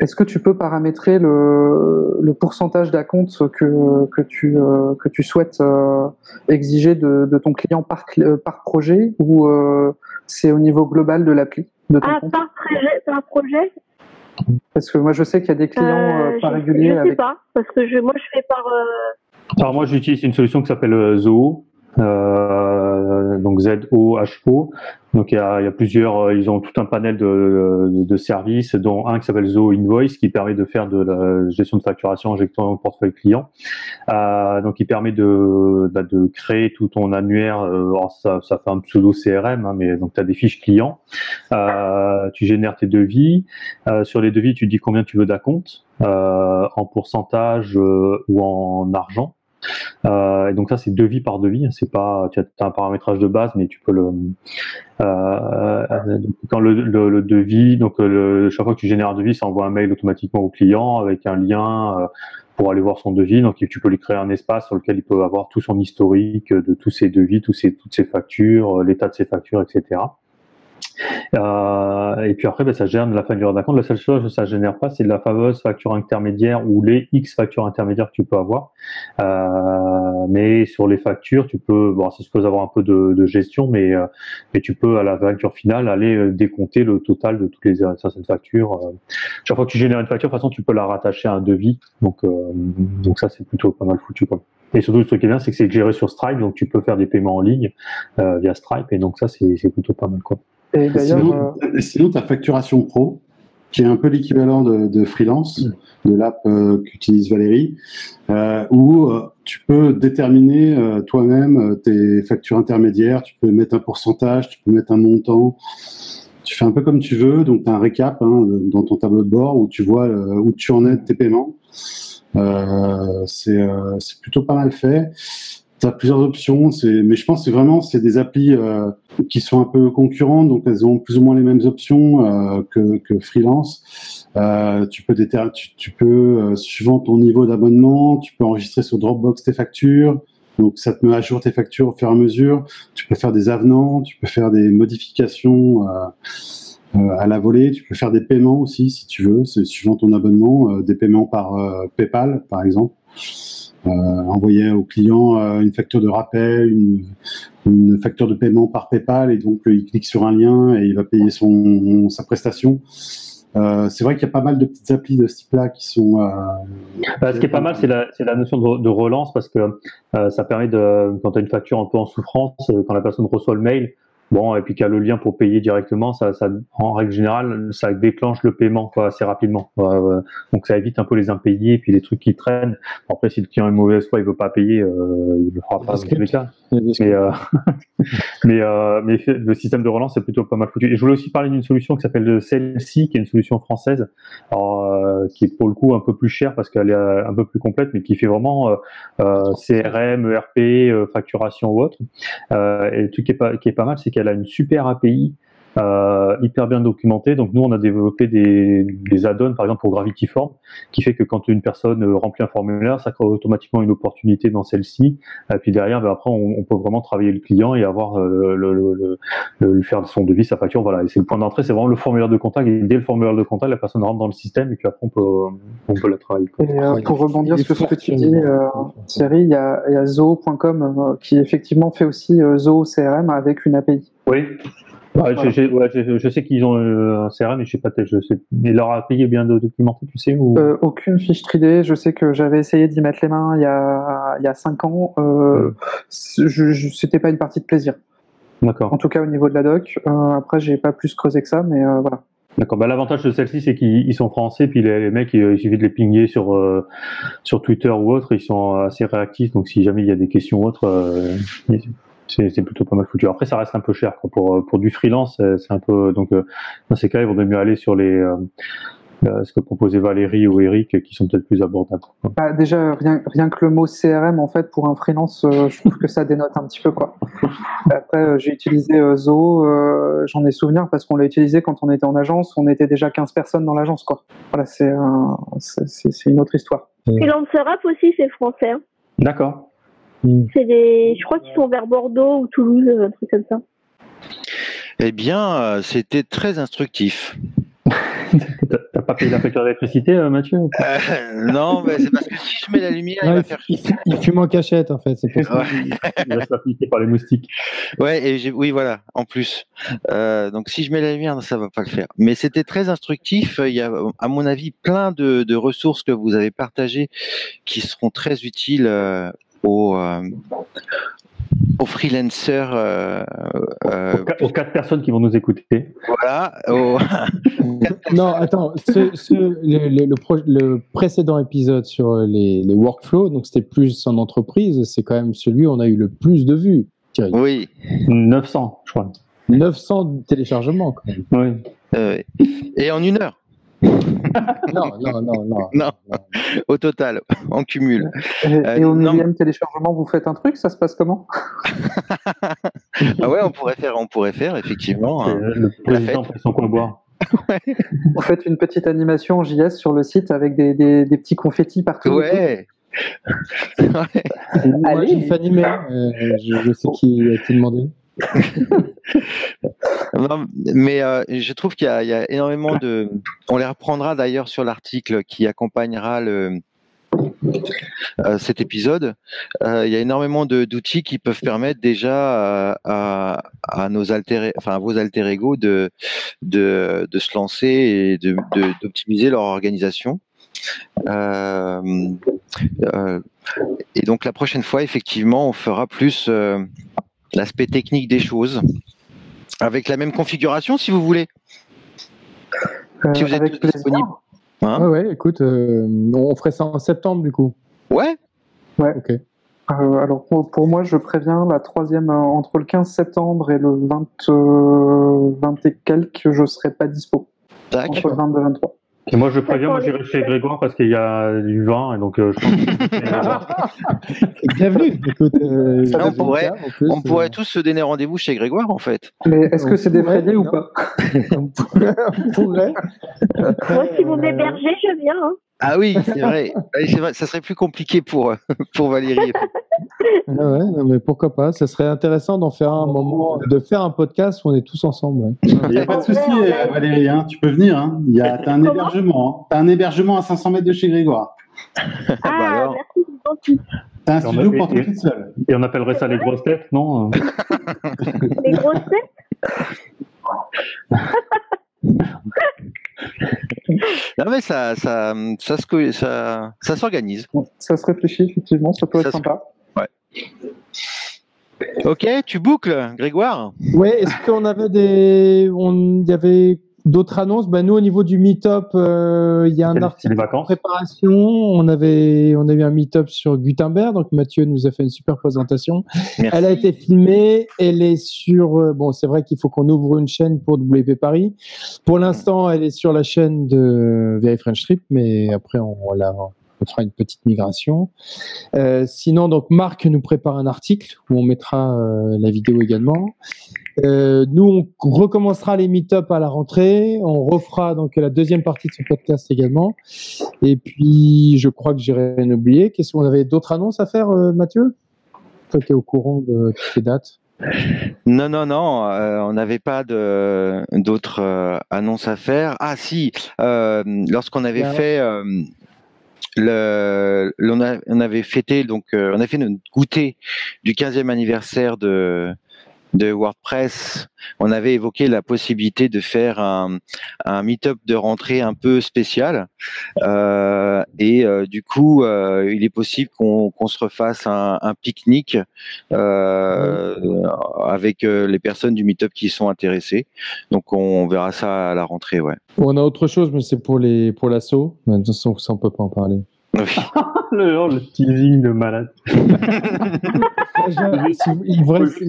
Est-ce que tu peux paramétrer le, le pourcentage d'acompte que, que, tu, euh, que tu souhaites euh, exiger de, de, ton client par, par projet ou euh, c'est au niveau global de l'appli de ton Ah, compte par projet, par projet? Parce que moi je sais qu'il y a des clients euh, pas je, réguliers Je sais avec. pas, parce que je, moi je fais par. euh, Alors moi j'utilise une solution qui s'appelle euh, Zoho, euh, donc Z-O-H-O. Donc il y a, il y a plusieurs, euh, ils ont tout un panel de, de, services, dont un qui s'appelle Zoho Invoice, qui permet de faire de la gestion de facturation en injectant un portefeuille client. Euh, donc il permet de, bah, de créer tout ton annuaire. Euh, alors ça, ça fait un pseudo CRM, hein, mais donc tu as des fiches clients. Euh, tu génères tes devis. Euh, sur les devis, tu dis combien tu veux d'acompte euh, en pourcentage euh, ou en argent. Euh, et donc ça c'est devis par devis, hein, c'est pas tu as, un paramétrage de base, mais tu peux le euh, quand le, devis, donc chaque fois que tu génères un devis, ça envoie un mail automatiquement au client avec un lien euh, pour aller voir son devis. Donc tu peux lui créer un espace sur lequel il peut avoir tout son historique de tous ses devis, tous toutes ses factures, l'état de ses factures, etc. Euh, et puis après, ben, ça gère de la facture d'acompte. La seule chose que ça génère pas, c'est de la fameuse facture intermédiaire ou les X factures intermédiaires que tu peux avoir. Euh, mais sur les factures, tu peux, bon, ça suppose avoir un peu de, de gestion, mais, euh, mais tu peux à la facture finale aller euh, décompter le total de toutes les certaines factures. Euh. Chaque fois que tu génères une facture, de toute façon, tu peux la rattacher à un devis. Donc, euh, donc ça, c'est plutôt pas mal foutu. Quoi. Et surtout, ce qui est bien, c'est que c'est géré sur Stripe, donc tu peux faire des paiements en ligne via Stripe, et donc ça, c'est plutôt pas mal. Quoi. Et sinon, euh... sinon, ta facturation pro, qui est un peu l'équivalent de, de, freelance, mm. de l'app euh, qu'utilise Valérie, euh, où euh, tu peux déterminer toi-même tes factures intermédiaires, tu peux mettre un pourcentage, tu peux mettre un montant. Tu fais un peu comme tu veux, donc tu as un récap hein, dans ton tableau de bord où tu vois où tu en es de tes paiements. c'est plutôt pas mal fait plusieurs options, mais je pense que vraiment c'est des applis euh, qui sont un peu concurrentes, donc elles ont plus ou moins les mêmes options euh, que, freelance. Euh, tu peux déter tu, tu, peux suivant ton niveau d'abonnement, tu peux enregistrer sur Dropbox tes factures. Donc ça te met à jour tes factures au fur et à mesure. Tu peux faire des avenants, tu peux faire des modifications à la volée. Tu peux faire des paiements aussi si tu veux, suivant ton abonnement, des paiements par PayPal par exemple. Euh, envoyer au client euh, une facture de rappel, une, une, facture de paiement par PayPal, et donc il clique sur un lien et il va payer son, sa prestation. Euh, c'est vrai qu'il y a pas mal de petites applis de ce type-là qui sont. Euh, bah, ce qui est pas mal, c'est la, la, notion de, de, relance parce que euh, ça permet de, quand tu as une facture un peu en souffrance, quand la personne reçoit le mail, Bon, et puis qu'il y a le lien pour payer directement, ça, ça, en règle générale, ça déclenche le paiement quoi, assez rapidement. Donc ça évite un peu les impayés et puis les trucs qui traînent. Après, si le client est mauvaise foi, il veut pas payer, euh, il le fera pas dans tous les cas. Mais, euh, mais, euh, mais, le système de relance est plutôt pas mal foutu. Et je voulais aussi parler d'une solution qui s'appelle celle-ci, qui est une solution française, alors, euh, qui est pour le coup un peu plus chère parce qu'elle est un peu plus complète, mais qui fait vraiment CRM, ERP, facturation ou autre. et le truc qui est pas, qui est pas mal, c'est qu'elle a une super API euh, hyper bien documentée. Donc nous, on a développé des, des add-ons, par exemple pour Gravity Form, qui fait que quand une personne remplit un formulaire, ça crée automatiquement une opportunité dans celle-ci. Et puis derrière, ben après, on, on, peut vraiment travailler le client et avoir euh, le, le, le, le, faire son devis, sa facture. Voilà. Et c'est le point d'entrée, c'est vraiment le formulaire de contact. Et dès le formulaire de contact, la personne rentre dans le système et puis après, on peut, on peut la travailler. Et euh, pour rebondir sur ce que tu dis, euh, Thierry, il y a, il y a Zoho.com qui effectivement fait aussi Zoho CRM avec une API. Oui, Ouais, voilà. je, ouais, je, je, sais qu'ils ont euh, un CRM, mais je sais pas, je sais, mais leur API est bien documenté, tu sais ou... euh, Aucune fiche 3D. Je sais que j'avais essayé d'y mettre les mains il y a il y a cinq ans. Euh, je, c'était pas une partie de plaisir. D'accord. En tout cas au niveau de la doc. Euh, après, j'ai pas plus creusé que ça, mais voilà. D'accord. Bah, L'avantage de celle-ci, c'est qu'ils sont français, puis les, les mecs, il, il, suffit de les pinguer sur euh, sur Twitter ou autre, ils sont assez réactifs. Donc si jamais il y a des questions ou autres, euh, c'est plutôt pas mal foutu. Après, ça reste un peu cher quoi. pour pour du freelance. C'est un peu donc dans ces cas, il vaudrait mieux aller sur les euh, ce que proposait Valérie ou Eric, qui sont peut-être plus abordables. Bah, déjà, rien, rien que le mot CRM, en fait, pour un freelance, euh, je trouve que ça dénote un petit peu. quoi. Après, euh, j'ai utilisé euh, Zoho, j'en ai souvenir parce qu'on l'a utilisé quand on était en agence, on était déjà 15 personnes dans l'agence. quoi. Voilà, c'est un, une autre histoire. Freelancer App aussi, c'est français. Hein. D'accord. C'est des, je crois qu'ils sont vers Bordeaux ou Toulouse, un truc comme ça. Eh bien, c'était très instructif. T'as pas payé la facture d'électricité, euh, Mathieu Euh, non, mais c'est parce que si je mets la lumière, il va faire il- il fume en cachette, en fait. C'est pour ça. Ouais. Il va se faire piquer par les moustiques. Ouais, et j'ai, oui, voilà, en plus. Euh, donc, si je mets la lumière, ça va pas le faire. Mais c'était très instructif. Il y a, à mon avis, plein de, de ressources que vous avez partagées qui seront très utiles euh, aux, euh, aux freelancers. euh, euh, Aux, qua- aux quatre personnes qui vont nous écouter. voilà. aux- Non, attends, ce, ce- le, le- le pro- le précédent épisode sur les, les workflows, donc c'était plus en entreprise, c'est quand même celui où on a eu le plus de vues, Thierry. oui. 900, je crois. 900 téléchargements, quand même. Oui. euh, et en une heure, Non, non, non, non. Non. au total, en cumul. Et, Euh, et au non. millième téléchargement, vous faites un truc, ça se passe comment? Ah ouais, on pourrait faire, on pourrait faire effectivement. C'est un- Le président fait son coin boire. Vous faites une petite animation en JS sur le site avec des, des, des petits confettis partout. Ouais. Ouais. Moi, Allez. j'ai fait animer. euh, je, je sais qui a demandé. Mais euh, je trouve qu'il y, a- énormément de. On les reprendra d'ailleurs sur l'article qui accompagnera euh, cet épisode. Euh, il y a énormément d'outils qui peuvent permettre déjà à, nos alter, enfin à vos alter ego de, de, se lancer et d'optimiser leur organisation. Et donc la prochaine fois, effectivement, on fera plus l'aspect technique des choses. Avec la même configuration, si vous voulez. Euh, Si vous êtes avec disponibles. Hein Ouais, ouais, écoute, euh, on ferait ça en septembre, du coup. ouais, Ok. Euh, alors pour, pour moi, je préviens, la troisième, entre le 15 septembre et le 20, euh, 20 et quelques, je serai pas dispo. Entre le 22 et 23. Et moi, je préviens, moi, j'irai chez Grégoire parce qu'il y a du vin, et donc euh, je pense que Bienvenue. Écoute, euh, on pourrait- du cas, en plus, On pourrait euh, tous se donner rendez-vous chez Grégoire, en fait. Mais est-ce que c'est défrayé ou pas on pourrait. on pourrait. Moi, si vous Euh, m'hébergez, je viens. hein. Ah oui, c'est vrai. Oui, c'est vrai. Ça serait plus compliqué pour, euh, pour Valérie. Ah ouais, mais pourquoi pas Ça serait intéressant d'en faire un moment, de faire un podcast où on est tous ensemble. ouais. Il n'y a pas de souci, euh, Valérie, hein, tu peux venir. Hein. Il y a, t'as un Comment hébergement. Hein. T'as un hébergement à 500 mètres de chez Grégoire. bah Ah, alors. merci. T'as un Et on studio pour toi toute seule. Et on appellerait ça les grosses têtes, non Les grosses têtes? Non, mais ça, ça, ça, se ça, ça s'organise. Ça se réfléchit, effectivement, ça peut être se- sympa. Ok, tu boucles, Grégoire? Ouais, est-ce qu'on avait des. on- Il y avait d'autres annonces? Ben, Nous, au niveau du meet-up, euh, il y a un article de vacances. préparation. On, avait, on a eu un meet-up sur Gutenberg. Donc, Mathieu nous a fait une super présentation. Merci. Elle a été filmée. Elle est sur. euh, Bon, c'est vrai qu'il faut qu'on ouvre une chaîne pour WP Paris. Pour l'instant, elle est sur la chaîne de Very French Trip, mais après, on, la, on fera une petite migration. Euh, sinon, donc, Marc nous prépare un article où on mettra euh, la vidéo également. Euh, nous, on recommencera les meet-up à la rentrée. On refera donc la deuxième partie de ce podcast également. Et puis, je crois que j'irai rien oublier. Qu'est-ce qu'on avait d'autres annonces à faire, Mathieu? Toi qui es au courant de toutes les dates. Non, non, non, euh, on n'avait pas d'autres euh, annonces à faire. Ah si, euh, lorsqu'on avait ouais. fait le, on, a- on avait fêté donc euh, on a fait notre goûter du 15e anniversaire de de WordPress, on avait évoqué la possibilité de faire un, un meet-up de rentrée un peu spécial. Euh, et euh, du coup, euh, il est possible qu'on se refasse un, pique-nique avec les personnes du meet-up qui sont intéressées. Donc, on verra ça à la rentrée, ouais. On a autre chose, mais c'est pour les pour l'assaut. De toute façon, ça, on peut pas en parler. le, le teasing de malade. Si vous- il vous Il reste- faut il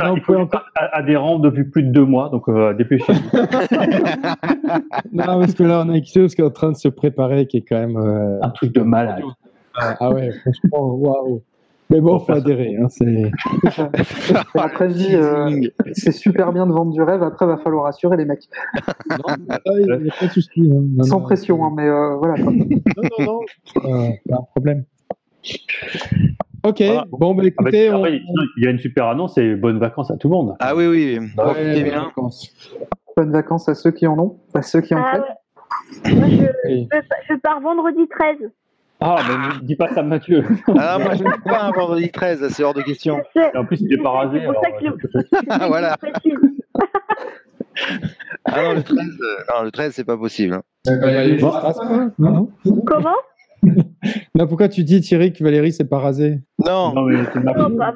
depuis plus de deux mois, donc euh, dépêchez-vous. Non, parce que là, on a quelque chose qui est en train de se préparer, qui est quand même. euh, Un truc de malade. Ah ouais, franchement, waouh. Mais bon, faut adhérer. Hein, c'est... Après, je dis, euh, c'est super bien de vendre du rêve, après, va falloir assurer les mecs. Non, ah, il n'y a pas de souci. hein. Non, Sans non, pression, hein, mais euh, voilà. quoi. Non, non, non. euh, pas un problème. Ok, Voilà. bon, bah Avec- écoutez, on... après, il y a une super annonce et bonnes vacances à tout le monde. Ah oui, oui, Ouais, profitez bonnes bien. vacances. Bonnes vacances à ceux qui en ont, à ceux qui en Ah prennent. ouais. Moi, je, Oui. je, je pars vendredi 13. Ah, mais dis pas ça, Mathieu. Ah, moi, je ne pas un vendredi 13, c'est hors de question. Et en plus, il est pas rasé. C'est pour ça alors, que euh, Ah, voilà. Ah non, le 13, euh, non, le 13 c'est pas possible. hein. Ça, non Comment? Non, pourquoi tu dis Thierry que Valérie s'est pas rasée Non, Non, mais Non, pas moi.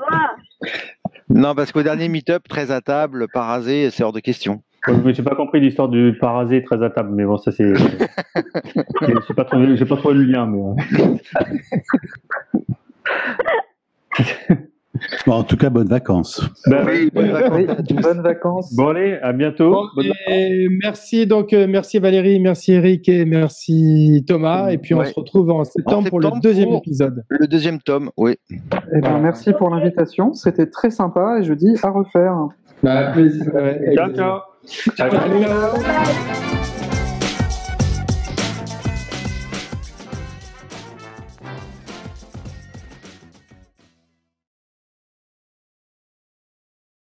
non, parce qu'au dernier meet-up, 13 à table, pas rasé, c'est hors de question. Ouais, J'ai pas compris l'histoire du parasé très à table, mais bon, ça c'est. J'ai pas trouvé, j'ai pas trouvé le lien, mais. euh. Bon, en tout cas, bonnes vacances. Oui, bonnes vacances bonnes vacances. Bon allez, à bientôt. Bon, et merci donc euh, merci Valérie, merci Eric et merci Thomas. Et puis on Ouais. se retrouve en septembre, pour le deuxième pour- épisode. Le deuxième tome, oui. Eh ben, merci pour l'invitation. C'était très sympa et je dis à refaire. Bah, plaisir. Ouais, Ciao, plaisir. ciao. Ciao.